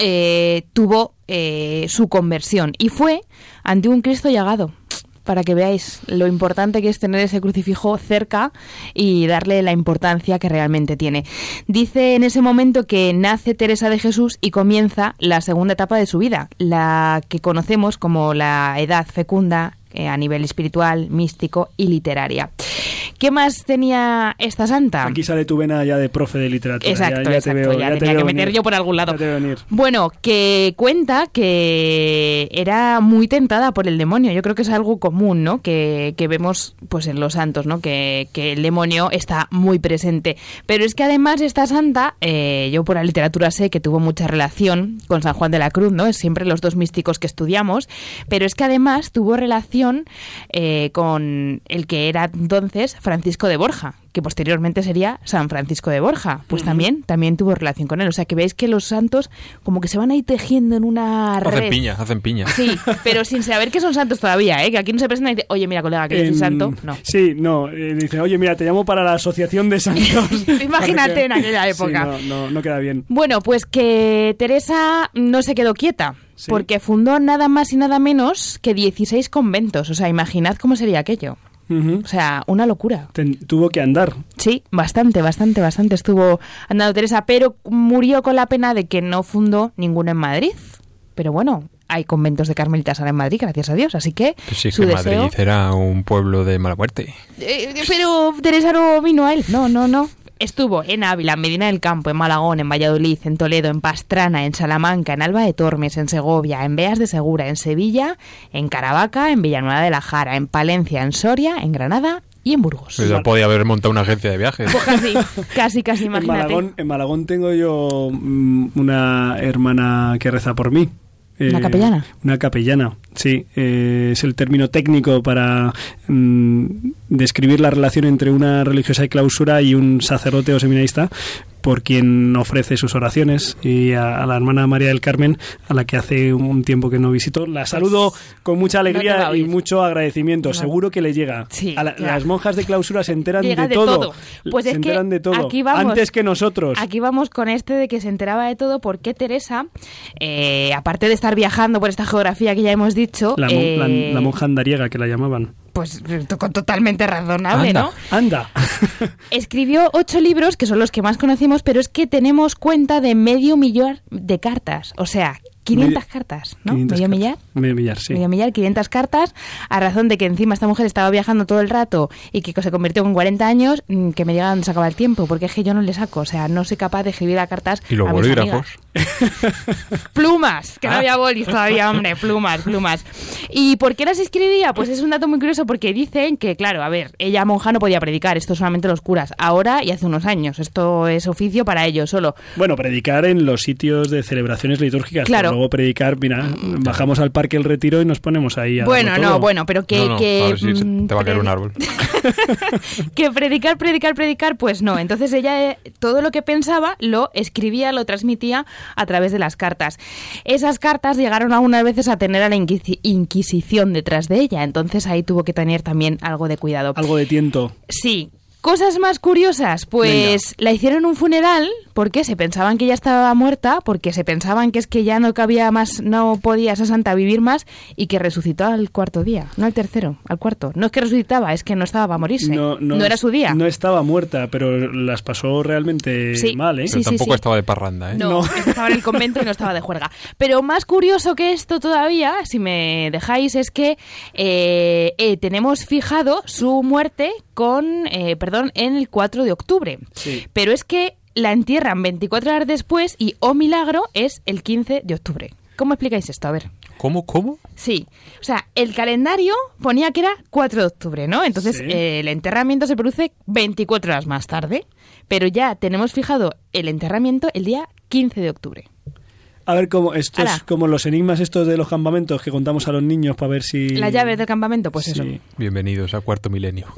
eh, tuvo eh, su conversión y fue ante un Cristo llagado. Para que veáis lo importante que es tener ese crucifijo cerca y darle la importancia que realmente tiene. Dice en ese momento que nace Teresa de Jesús y comienza la segunda etapa de su vida, la que conocemos como la edad fecunda eh, a nivel espiritual, místico y literaria. ¿Qué más tenía esta santa? Aquí sale tu vena ya de profe de literatura. Exacto, ya, ya exacto, te veo, ya ya te tenía veo que meter yo por algún lado. Bueno, que cuenta que era muy tentada por el demonio. Yo creo que es algo común, ¿no? Que, que vemos pues en los santos, ¿no? Que, que el demonio está muy presente. Pero es que además esta santa, eh, yo por la literatura sé que tuvo mucha relación con San Juan de la Cruz, ¿no? Es siempre los dos místicos que estudiamos. Pero es que además tuvo relación eh, con el que era entonces Francisco de Borja, que posteriormente sería San Francisco de Borja. Pues también, también tuvo relación con él. O sea que veis que los santos como que se van ahí tejiendo en una red. Hacen piña, hacen piña. Sí, pero sin saber que son santos todavía, ¿eh? Que aquí no se presentan y dicen, oye, mira, colega, que yo soy En- santo. No. Sí, no. eh, dice, oye, mira, te llamo para la asociación de santos. Imagínate en aquella Sí, época. no, no, no queda bien. Bueno, pues que Teresa no se quedó quieta, Sí. porque fundó nada más y nada menos que 16 conventos. O sea, imaginad cómo sería aquello. O sea, una locura. Ten- tuvo que andar. Sí, bastante, bastante, bastante estuvo andando Teresa, pero murió con la pena de que no fundó ninguno en Madrid. Pero bueno, hay conventos de carmelitas ahora en Madrid, gracias a Dios, así que Pues sí, su que deseo... Madrid era un pueblo de mala muerte. Eh, pero Teresa no vino a él, no, no, no. Estuvo en Ávila, en Medina del Campo, en Malagón, en Valladolid, en Toledo, en Pastrana, en Salamanca, en Alba de Tormes, en Segovia, en Beas de Segura, en Sevilla, en Caravaca, en Villanueva de la Jara, en Palencia, en Soria, en Granada y en Burgos. Pues ya podía haber montado una agencia de viajes. Pues casi, casi, casi, En imagínate. Malagón, en Malagón tengo yo mm, una hermana que reza por mí. ¿Una Eh, capellana? Una capellana, sí. eh, es el término técnico para mm, describir la relación entre una religiosa de clausura y un sacerdote o seminarista por quien ofrece sus oraciones y a, a la hermana María del Carmen, a la que hace un tiempo que no visito. La saludo con mucha Pues no alegría y mucho agradecimiento. No. Seguro que le llega. Sí, A la-. Las monjas de clausura se enteran de, de todo. todo. Pues se es que enteran de todo. aquí vamos. Antes que nosotros. Aquí vamos con este de que se enteraba de todo porque Teresa, eh, aparte de estar viajando por esta geografía que ya hemos dicho, La, mon- la- eh, la monja andariega que la llamaban. Pues totalmente razonable, Anda. ¿no? Anda. Escribió ocho libros, que son los que más conocemos, pero es que tenemos cuenta de medio millón de cartas. O sea, 500 Medio- cartas, ¿no? 500 medio cartas. millar. Medio millar, sí. Medio millar, 500 cartas, a razón de que encima esta mujer estaba viajando todo el rato y que se convirtió en 40 años, mm, que me llega donde se acaba el tiempo, porque es que yo no le saco, o sea, no soy capaz de escribir a cartas Y los a mis bolígrafos. Plumas, que no Ah. había bolis todavía, hombre, plumas, plumas. ¿Y por qué las escribía? Pues es un dato muy curioso porque dicen que, claro, a ver, ella monja no podía predicar, esto solamente los curas, ahora y hace unos años, esto es oficio para ellos solo. Bueno, predicar en los sitios de celebraciones litúrgicas. Claro. Luego predicar, mira, bajamos al parque El Retiro y nos ponemos ahí a Bueno, no, bueno, pero que... no, no, que, a ver si se- mm, te va a caer un árbol. que predicar, predicar, predicar, pues no. Entonces ella eh, todo lo que pensaba lo escribía, lo transmitía a través de las cartas. Esas cartas llegaron algunas veces a tener a la Inquisi- Inquisición detrás de ella, entonces ahí tuvo que tener también algo de cuidado. Algo de tiento. Sí. Cosas más curiosas, pues la hicieron un funeral porque se pensaban que ya estaba muerta, porque se pensaban que es que ya no cabía más, no podía esa santa vivir más y que resucitó al cuarto día, no al tercero, al cuarto. No es que resucitaba, es que no estaba para morirse. No, era su día. No estaba muerta, pero las pasó realmente Sí. mal, ¿eh? Pero sí, tampoco sí. estaba de parranda, ¿eh? No, esta estaba en el convento y no estaba de juerga. Pero más curioso que esto todavía, si me dejáis, es que eh, eh, tenemos fijado su muerte con, eh, perdón, en el 4 de octubre. Sí. Pero es que la entierran 24 horas después y, oh milagro, es el 15 de octubre. ¿Cómo explicáis esto? A ver. ¿Cómo? ¿Cómo? Sí, o sea, el calendario ponía que era 4 de octubre, ¿no? Entonces Sí. eh, el enterramiento se produce 24 horas más tarde, pero ya tenemos fijado el enterramiento el día 15 de octubre. A ver, cómo esto es Ala. como los enigmas estos de los campamentos que contamos a los niños para ver si... Las llaves del campamento, pues eso. Bienvenidos a Cuarto Milenio.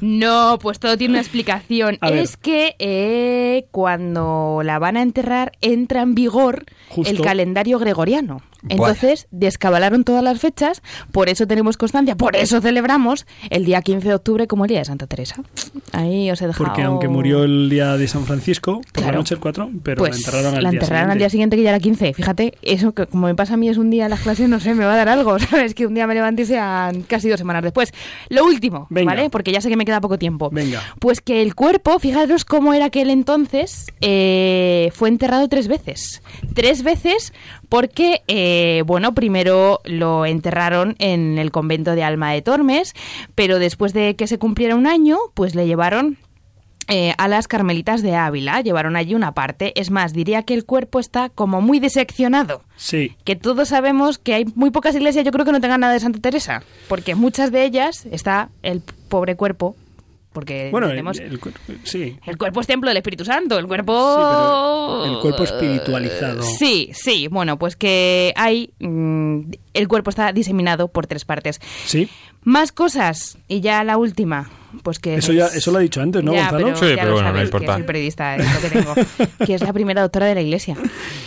No, pues todo tiene una explicación. A ver. es que eh, cuando la van a enterrar entra en vigor Justo. el calendario gregoriano. Entonces descabalaron todas las fechas, por eso tenemos constancia, por eso celebramos el día 15 de octubre como el día de Santa Teresa. Ahí os he dejado... Porque aunque murió el día de San Francisco, por Claro. la noche el 4, pero pues la enterraron al la día enterraron al siguiente. día siguiente que ya era 15. Fíjate, eso que como me pasa a mí es un día en las clases, no sé, me va a dar algo, ¿sabes? Que un día me levante y sean casi dos semanas después. Lo último, Venga. ¿vale? Porque ya sé que me queda poco tiempo. Venga. Pues que el cuerpo, fijaros cómo era aquel entonces, eh, fue enterrado tres veces. Tres veces porque, eh, bueno, primero lo enterraron en el convento de Alma de Tormes, pero después de que se cumpliera un año, pues le llevaron eh, a las Carmelitas de Ávila, llevaron allí una parte. Es más, diría que el cuerpo está como muy diseccionado. Sí, Que todos sabemos que hay muy pocas iglesias, yo creo que no tengan nada de Santa Teresa, porque muchas de ellas está el pobre cuerpo, porque bueno, el, tenemos... el cuerpo- sí. El cuerpo es templo del Espíritu Santo, el cuerpo... Sí, el cuerpo espiritualizado. Sí, sí, bueno, pues que hay... mm, el cuerpo está diseminado por tres partes. Sí, Más cosas, y ya la última, pues que... eso, es- ya, eso lo ha dicho antes, ¿no, Ya, Gonzalo? pero Sí, ya pero lo bueno, no que importa. periodista, es lo que tengo. que es la primera doctora de la Iglesia.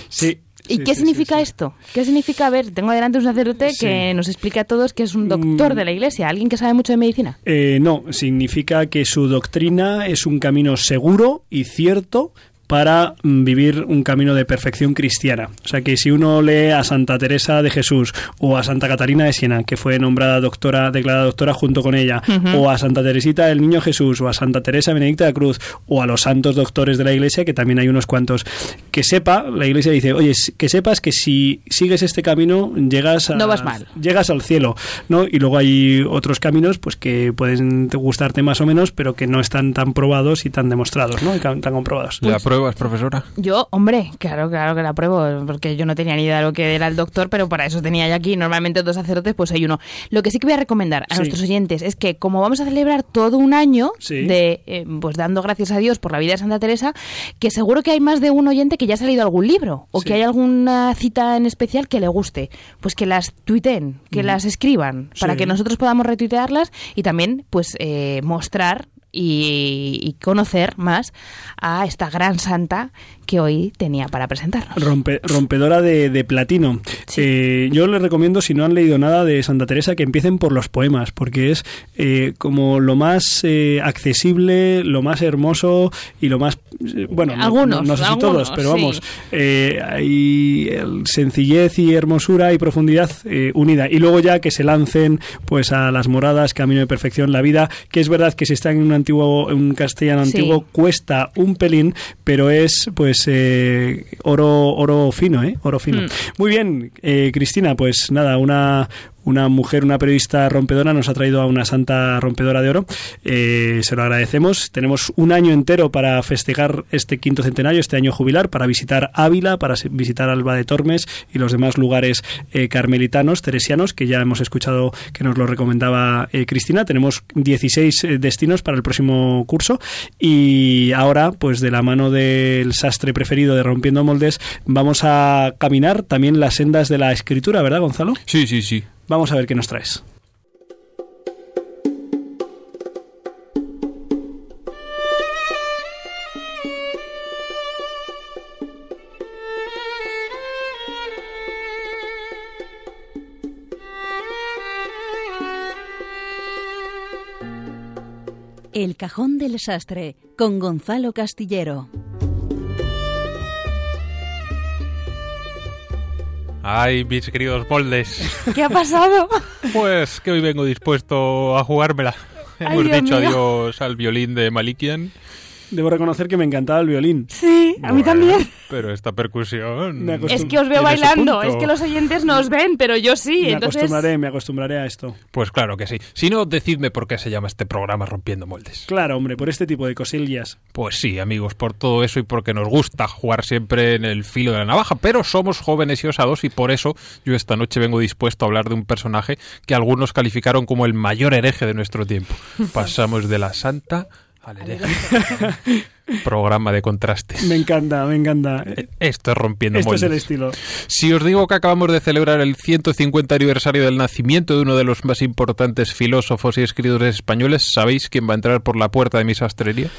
Sí. ¿Y sí, qué sí, significa sí, esto? ¿Qué significa? A ver, tengo delante un sacerdote que nos explica a todos que es un doctor Mm. de la Iglesia, alguien que sabe mucho de medicina. Eh, no, significa que su doctrina es un camino seguro y cierto para mm, vivir un camino de perfección cristiana. O sea que si uno lee a Santa Teresa de Jesús o a Santa Catarina de Siena, que fue nombrada doctora, declarada doctora junto con ella, o a Santa Teresita del Niño Jesús, o a Santa Teresa Benedicta de Cruz, o a los santos doctores de la Iglesia, que también hay unos cuantos, que sepa, la Iglesia dice, oye, que sepas que si sigues este camino llegas a, No vas mal. llegas al cielo, ¿no? Y luego hay otros caminos, pues que pueden gustarte más o menos, pero que no están tan probados y tan demostrados, ¿no? Y tan comprobados. ¿Le apruebas, profesora? Yo, hombre, claro, claro que la apruebo, porque yo no tenía ni idea de lo que era el doctor, pero para eso tenía ya aquí normalmente dos sacerdotes, pues hay uno. Lo que sí que voy a recomendar a Sí. nuestros oyentes es que como vamos a celebrar todo un año Sí. de, eh, pues dando gracias a Dios por la vida de Santa Teresa, que seguro que hay más de un oyente que ya ha leído algún libro o Sí. que hay alguna cita en especial que le guste, pues que las tuiten, que las escriban, para Sí. que nosotros podamos retuitearlas y también, pues, eh, mostrar y, y conocer más a esta gran santa que hoy tenía para presentarnos. Rompe- rompedora de, de platino. Eh, yo les recomiendo, si no han leído nada de Santa Teresa, que empiecen por los poemas, porque es eh, como lo más eh, accesible, lo más hermoso y lo más... eh, bueno, no- Algunos, no, no sé si algunos, todos, pero vamos, eh, hay sencillez y hermosura y profundidad unida. Y luego ya que se lancen pues a las moradas, camino de perfección, la vida, que es verdad que si está en un antiguo, en un castellano Sí. antiguo, cuesta un pelín, pero es pues eh, oro oro fino, ¿eh? Oro fino. Mm. Muy bien, eh, Cristina, pues nada, una una mujer, una periodista rompedora nos ha traído a una santa rompedora de oro. Eh, se lo agradecemos. Tenemos un año entero para festejar este quinto centenario, este año jubilar, para visitar Ávila, para visitar Alba de Tormes y los demás lugares eh, carmelitanos, teresianos, que ya hemos escuchado que nos lo recomendaba eh, Cristina. Tenemos 16 eh, destinos para el próximo curso y ahora, pues de la mano del sastre preferido de Rompiendo Moldes, vamos a caminar también las sendas de la escritura, ¿verdad, Gonzalo? Sí, sí, sí. Vamos a ver qué nos traes. El cajón del sastre con Gonzalo Castillero. Ay, mis queridos moldes. ¿Qué ha pasado? Pues que hoy vengo dispuesto a jugármela. Hemos dicho mío. adiós al violín de Malikian. Debo reconocer que me encantaba el violín. Sí, a mí Bueno, también. Pero esta percusión. Es que os veo bailando, es que los oyentes no os ven, pero yo sí, me entonces... acostumbraré, me acostumbraré a esto. Pues claro que sí. Si no, decidme por qué se llama este programa Rompiendo Moldes. Claro, hombre, por este tipo de cosillas. Pues sí, amigos, por todo eso y porque nos gusta jugar siempre en el filo de la navaja, pero somos jóvenes y osados y por eso yo esta noche vengo dispuesto a hablar de un personaje que algunos calificaron como el mayor hereje de nuestro tiempo. Pasamos de la santa al hereje. Programa de contrastes. Me encanta, me encanta. Esto es rompiendo Esto es el estilo. Si os digo que acabamos de celebrar el 150 aniversario del nacimiento de uno de los más importantes filósofos y escritores españoles, ¿sabéis quién va a entrar por la puerta de mi sastrería?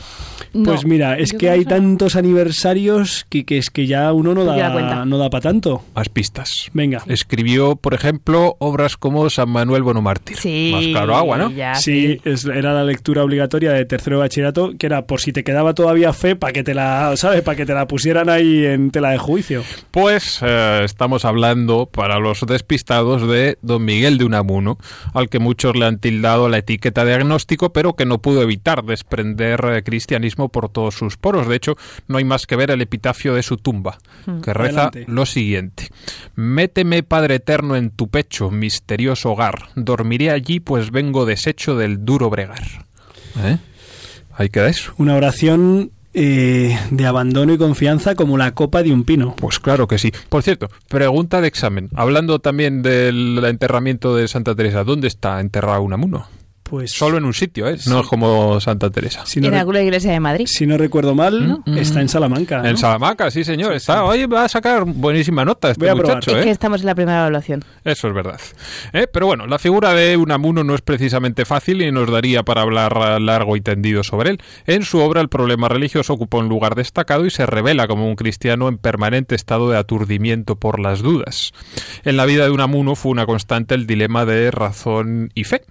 No. Pues mira, es que hay tantos aniversarios que, que es que ya uno no cuenta. da, no da para tanto. Más pistas. Venga. Escribió, por ejemplo, obras como San Manuel Bonomártir. Sí. Más claro agua, ¿no? ya, Sí, es- era la lectura obligatoria de tercero de bachillerato, que era por si te quedaba todavía fe, para que te la, ¿sabes? Para que te la pusieran ahí en tela de juicio. Pues eh, estamos hablando, para los despistados, de don Miguel de Unamuno, al que muchos le han tildado la etiqueta de agnóstico, pero que no pudo evitar desprender eh, cristianismo por todos sus poros. De hecho, no hay más que ver el epitafio de su tumba, que reza Adelante. lo siguiente. Méteme, Padre Eterno, en tu pecho, misterioso hogar. Dormiré allí, pues vengo deshecho del duro bregar. ¿Eh? Ahí queda eso. Una oración eh, de abandono y confianza como la copa de un pino. Pues claro que sí. Por cierto, pregunta de examen. Hablando también del enterramiento de Santa Teresa, ¿dónde está enterrado Unamuno? Pues Solo en un sitio, ¿eh? No es como Santa Teresa. si no, En alguna iglesia de Madrid. si no recuerdo mal, Mm, está en Salamanca. ¿no? En Salamanca, sí, señor. Está, oye, va a sacar buenísima nota este Voy a probar. muchacho, Es ¿eh? que estamos en la primera evaluación. Eso es verdad. ¿Eh? Pero bueno, la figura de Unamuno no es precisamente fácil y nos daría para hablar largo y tendido sobre él. En su obra el problema religioso ocupa un lugar destacado y se revela como un cristiano en permanente estado de aturdimiento por las dudas. En la vida de Unamuno fue una constante el dilema de razón y fe.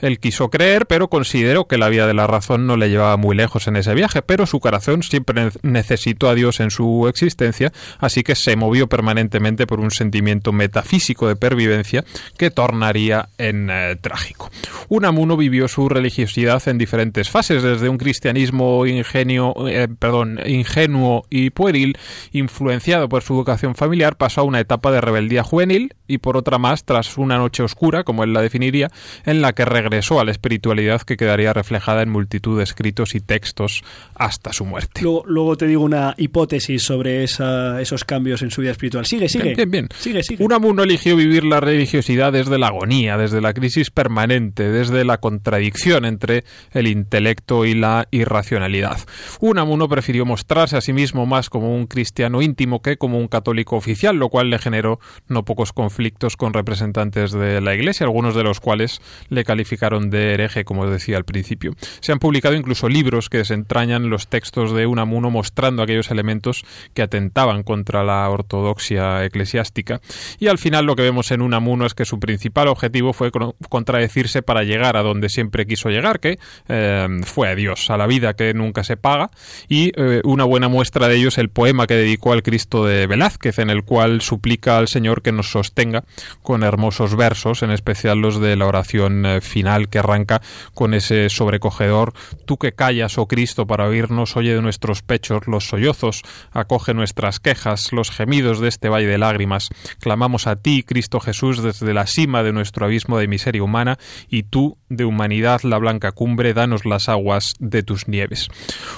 Él quiso creer, pero consideró que la vía de la razón no le llevaba muy lejos en ese viaje, pero su corazón siempre ne- necesitó a Dios en su existencia, así que se movió permanentemente por un sentimiento metafísico de pervivencia que tornaría en eh, trágico. Unamuno vivió su religiosidad en diferentes fases, desde un cristianismo ingenio, eh, perdón, ingenuo y pueril, influenciado por su educación familiar, pasó a una etapa de rebeldía juvenil y por otra más tras una noche oscura, como él la definiría, en la que regresó a la espiritualidad que quedaría reflejada en multitud de escritos y textos hasta su muerte. Luego, luego te digo una hipótesis sobre esa- esos cambios en su vida espiritual. Sigue, sigue. Bien, bien, bien. Sigue, sigue. Unamuno eligió vivir la religiosidad desde la agonía, desde la crisis permanente, desde la contradicción entre el intelecto y la irracionalidad. Unamuno prefirió mostrarse a sí mismo más como un cristiano íntimo que como un católico oficial, lo cual le generó no pocos conflictos con representantes de la Iglesia, algunos de los cuales le calificaron de hereje, como decía al principio. Se han publicado incluso libros que desentrañan los textos de Unamuno mostrando aquellos elementos que atentaban contra la ortodoxia eclesiástica. Y al final lo que vemos en Unamuno es que su principal objetivo fue contradecirse para llegar a donde siempre quiso llegar, que eh, fue a Dios, a la vida que nunca se paga. Y eh, una buena muestra de ello es el poema que dedicó al Cristo de Velázquez, en el cual suplica al Señor que nos sostenga con hermosos versos, en especial los de la oración eh, final que arranca con ese sobrecogedor Tú que callas, oh Cristo, para oírnos, oye de nuestros pechos los sollozos, acoge nuestras quejas, los gemidos de este valle de lágrimas. Clamamos a ti, Cristo Jesús, desde la cima de nuestro abismo de miseria humana, y tú, de humanidad la blanca cumbre, danos las aguas de tus nieves.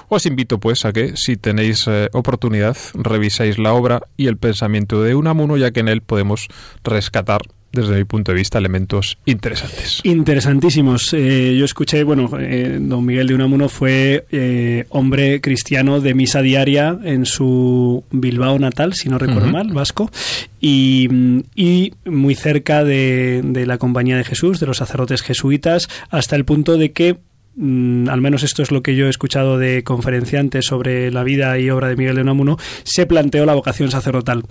Os invito, pues, a que, si tenéis eh, oportunidad, reviséis la obra y el pensamiento de Unamuno, ya que en él podemos rescatar desde mi punto de vista, elementos interesantes. Interesantísimos. Eh, yo escuché, bueno, eh, don Miguel de Unamuno fue eh, hombre cristiano de misa diaria en su Bilbao natal, si no recuerdo mal, vasco, y, mm, y muy cerca de, de la Compañía de Jesús, de los sacerdotes jesuitas, hasta el punto de que mm, al menos esto es lo que yo he escuchado de conferenciantes sobre la vida y obra de Miguel de Unamuno, se planteó la vocación sacerdotal.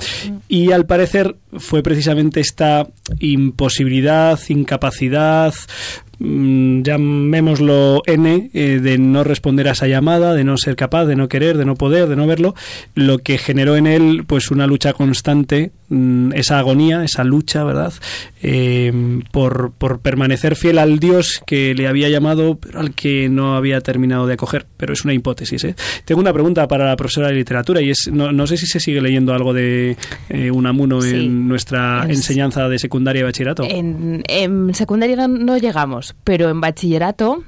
Y al parecer fue precisamente esta imposibilidad, incapacidad, mm, llamémoslo N, eh, de no responder a esa llamada, de no ser capaz, de no querer, de no poder, de no verlo, lo que generó en él pues una lucha constante, mm, esa agonía, esa lucha, ¿verdad? Eh, por, por permanecer fiel al Dios que le había llamado, pero al que no había terminado de acoger. Pero es una hipótesis. ¿eh? Tengo una pregunta para la profesora de literatura y es, no, no sé si se sigue leyendo algo de eh, Unamuno Sí. en nuestra Es- enseñanza de secundaria y bachillerato. En, en secundaria no, no pero en bachillerato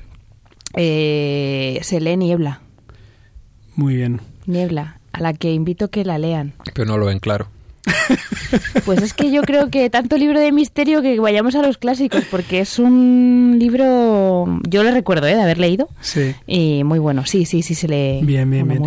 eh, se lee Niebla. Muy bien. Niebla, a la que invito que la lean. Pero no lo ven claro. Pues es que yo creo que tanto libro de misterio que vayamos a los clásicos, porque es un libro, yo lo recuerdo ¿eh? de haber leído, Sí. y muy bueno. Sí, sí, sí se lee. Bien, bien, bien.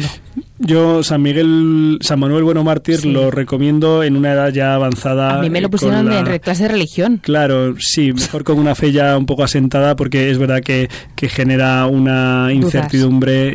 Yo, San Miguel, San Manuel Bueno Mártir, Sí. lo recomiendo en una edad ya avanzada. A mí me eh, lo con pusieron la- en clase de religión. Claro, sí, mejor con una fe ya un poco asentada porque es verdad que, que genera una incertidumbre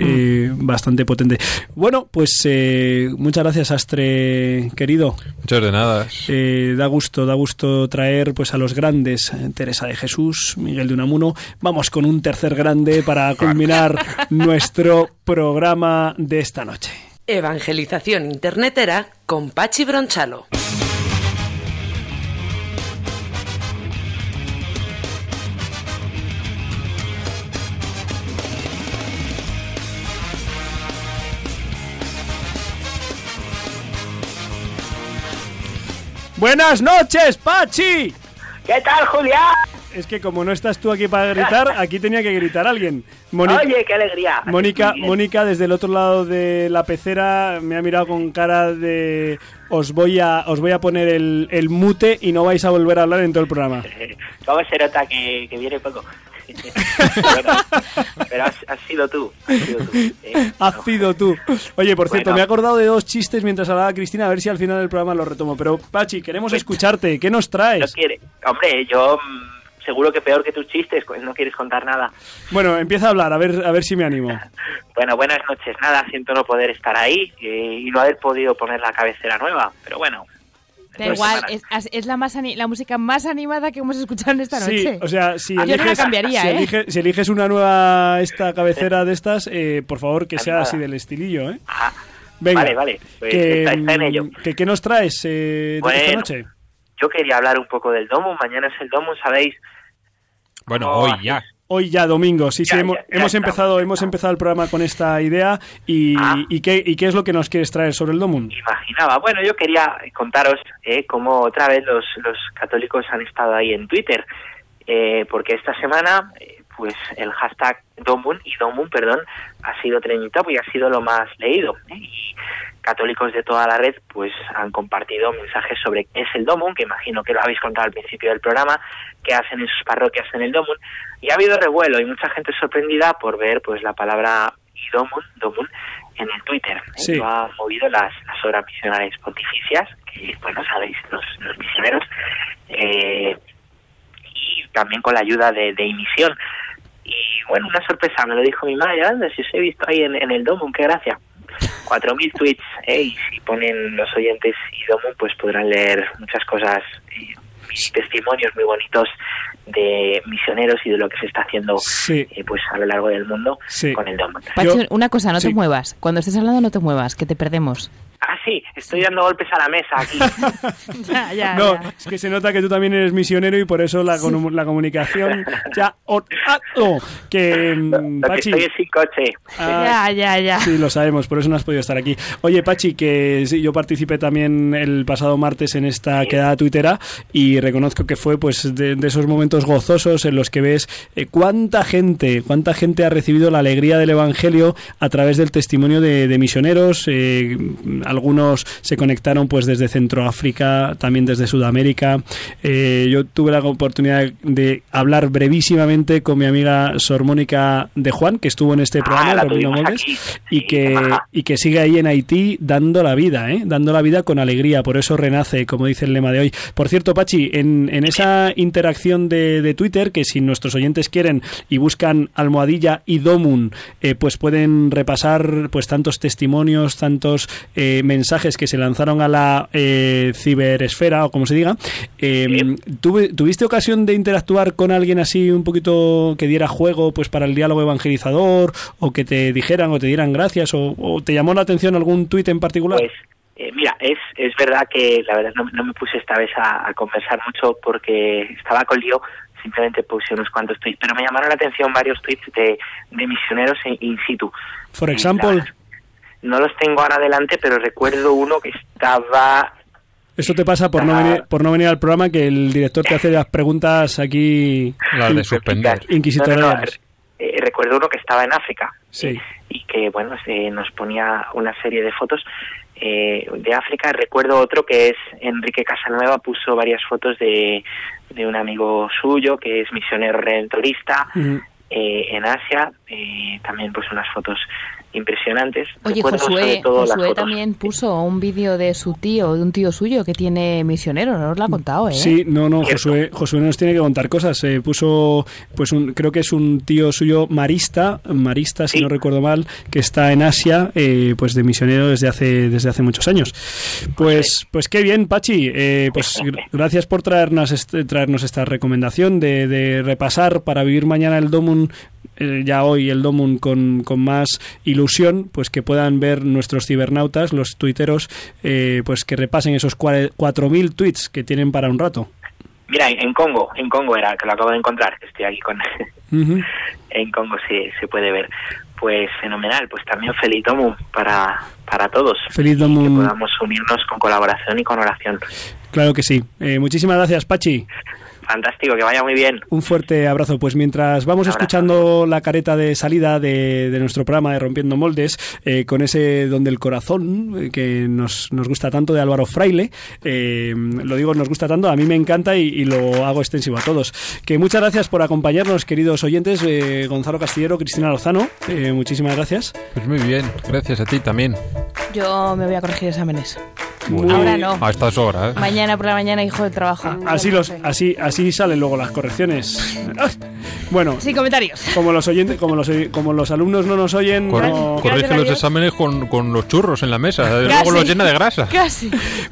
eh, bastante potente. Bueno, pues eh, muchas gracias, Astre, querido. Muchas de nada. Eh, da gusto, da gusto traer pues a los grandes, eh, Teresa de Jesús, Miguel de Unamuno. Vamos con un tercer grande para culminar nuestro programa de esta noche. Evangelización internetera con Pachi Bronchalo. Buenas noches, Pachi. ¿Qué tal, Julián? Es que como no estás tú aquí para gritar, aquí tenía que gritar alguien. Mónica- Oye, qué alegría. Mónica. Mónica, desde el otro lado de la pecera, me ha mirado con cara de os voy a, os voy a poner el, el mute y no vais a volver a hablar en todo el programa. ¿Cómo se nota que, que viene poco? Bueno, pero has, has sido tú. Has sido tú. eh. Has sido tú. Oye, por cierto, Bueno. me he acordado de dos chistes mientras hablaba Cristina, a ver si al final del programa lo retomo. Pero, Pachi, queremos escucharte. ¿Qué nos No traes? quiere. Hombre, yo mm, seguro que peor que tus chistes, pues no quieres contar nada. Bueno, empieza a hablar, a ver, a ver si me animo. Bueno, buenas noches. Nada, siento no poder estar ahí eh, y no haber podido poner la cabecera nueva. Pero bueno, Da igual, es, es la, más la música más animada que hemos escuchado en esta Sí, noche. o sea, si Yo no la eliges, cambiaría, si, ¿eh? elige- si eliges una nueva esta cabecera de estas, eh, por favor que sea así del estilillo, ¿eh? Ah, Venga, Vale, vale, pues que, está- está en ello. mm, que- ¿Qué nos traes eh, de esta noche? yo quería hablar un poco del domo. Mañana es el domo, ¿sabéis? Bueno, Oh, hoy ya. Hoy ya domingo, sí, sí, hemos, ya, ya hemos estamos, empezado, hemos empezado el programa con esta idea y, Ah. y qué y qué es lo que nos quieres traer sobre el Domun. Imaginaba. Bueno, yo quería contaros eh, cómo otra vez los, los católicos han estado ahí en Twitter. Eh, porque esta semana, eh, pues el hashtag Domun y Domun, perdón, ha sido trending y ha sido lo más leído. ¿eh? Y católicos de toda la red, pues han compartido mensajes sobre qué es el Domun, que imagino que lo habéis contado al principio del programa, qué hacen en sus parroquias en el Domun. Y ha habido revuelo y mucha gente sorprendida por ver, pues, la palabra Domun, Domun, en el Twitter. ¿eh? Sí. Lo ha movido las, las obras misionales pontificias, que, bueno, sabéis, los, los misioneros, eh, y también con la ayuda de, de Imisión. Y bueno, una sorpresa, me lo dijo mi madre, anda, si os he visto ahí en, en el Domun, qué gracia. 4.000 tweets, ¿eh? y si ponen los oyentes y Domun, pues podrán leer muchas cosas, eh, testimonios muy bonitos de misioneros y de lo que se está haciendo Sí. eh, pues a lo largo del mundo Sí. con el Yo- una cosa, no sí. te muevas. Cuando estés hablando, no te muevas, que te perdemos. Sí, estoy dando golpes a la mesa aquí. ya, ya, No, ya. es que se nota que tú también eres misionero y por eso la, comu- la comunicación ya... ah, oh, que mm, Lo que Pachi... estoy es sin coche. ah, ya, ya, ya. Sí, lo sabemos, por eso no has podido estar aquí. Oye, Pachi, que sí, yo participé también el pasado martes en esta quedada tuitera y reconozco que fue pues de, de esos momentos gozosos en los que ves eh, cuánta gente, cuánta gente ha recibido la alegría del Evangelio a través del testimonio de, de misioneros. eh, algunos se conectaron pues desde Centroáfrica, también desde Sudamérica. Eh, yo tuve la oportunidad de hablar brevísimamente con mi amiga Sor Mónica de Juan, que estuvo en este Ah, programa, y que, y que sigue ahí en Haití dando la vida, ¿eh? dando la vida con alegría, por eso renace, como dice el lema de hoy. Por cierto, Pachi, en, en esa interacción de, de Twitter, que si nuestros oyentes quieren y buscan almohadilla y Domun, eh, pues pueden repasar pues tantos testimonios, tantos eh, mensajes que se lanzaron a la eh, ciberesfera, o como se diga. Eh, ¿tuve- ¿Tuviste ocasión de interactuar con alguien así un poquito que diera juego pues para el diálogo evangelizador o que te dijeran o te dieran gracias o, o te llamó la atención algún tuit en particular? Pues eh, mira, es, es verdad que la verdad no, no me puse esta vez a, a conversar mucho porque estaba con lío, simplemente puse unos cuantos tweets, pero me llamaron la atención varios tweets de, de misioneros in, in situ. Y example, la- no los tengo ahora adelante, pero recuerdo uno que estaba... eso te pasa por no, Ah. venir, por no venir al programa que el director te hace las preguntas aquí Las de suspender. inquisitoriales. No, no, no, eh, recuerdo uno que estaba en África Sí. y que bueno se nos ponía una serie de fotos eh, de África recuerdo otro que es Enrique Casanueva puso varias fotos de, de un amigo suyo que es misionero redentorista eh, en Asia eh, también pues unas fotos impresionantes Oye, Recuerdo Josué, también puso un vídeo de su tío, de un tío suyo que tiene misionero, no os lo ha contado, ¿eh? Sí, no, no. Josué, Josué nos tiene que contar cosas. Se puso, pues un, creo que es un tío suyo marista, marista, si Sí. no recuerdo mal, que está en Asia, eh, pues de misionero desde hace, desde hace muchos años. Pues, pues qué bien, Pachi. Eh, pues gr- gracias por traernos, este- traernos esta recomendación de, de repasar para vivir mañana el Domun. Eh, ya hoy el Domun con, con más ilusión, pues que puedan ver nuestros cibernautas, los tuiteros, eh, pues que repasen esos cuare- 4.000 tweets que tienen para un rato. mira en Congo en Congo era que lo acabo de encontrar que estoy aquí con en Congo se, se puede ver. Pues fenomenal, pues también feliz domo para, para todos. Feliz Y Domun. Que podamos unirnos con colaboración y con oración. Claro que sí. Eh, muchísimas gracias, Pachi. Fantástico, que vaya muy bien. Un fuerte abrazo. Pues mientras vamos escuchando la careta de salida de, de nuestro programa de Rompiendo Moldes, eh, con ese Don del Corazón eh, que nos, nos gusta tanto de Álvaro Fraile, eh, lo digo, nos gusta tanto, a mí me encanta y, y lo hago extensivo a todos. Que muchas gracias por acompañarnos, queridos oyentes, eh, Gonzalo Castillero, Cristina Lozano, eh, muchísimas gracias. Pues muy bien, gracias a ti también. Yo me voy a corregir exámenes. Muy- Ahora no. A estas horas, ¿eh? Mañana por la mañana, hijo del trabajo. Así los, así, así salen luego las correcciones. Bueno, Sin comentarios. como los oyentes, como los, como los alumnos no nos oyen, Corre- no- corrige los exámenes con, con los churros en la mesa. Luego Casi. los llena de grasa. Casi.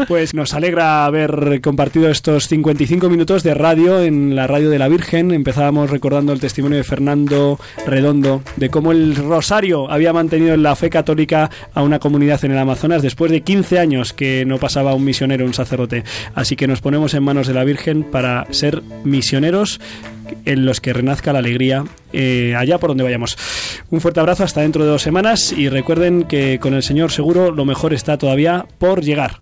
pues nos alegra haber compartido estos 55 minutos de radio en la radio de la Virgen. Empezábamos recordando el testimonio de Fernando Redondo de cómo el Rosario había mantenido en la fe católica a una comunidad en el Amazonas después de 15 años que no pasaba un misionero, un sacerdote. Así que nos ponemos en manos de la Virgen para ser misioneros en los que renazca la alegría eh, allá por donde vayamos. Un fuerte abrazo hasta dentro de dos semanas y recuerden que con el Señor seguro lo mejor está todavía por llegar.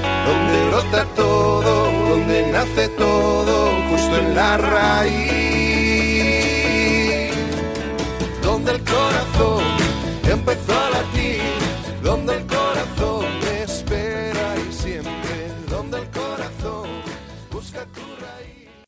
donde brota todo, donde nace todo, justo en la raíz, donde el corazón empezó a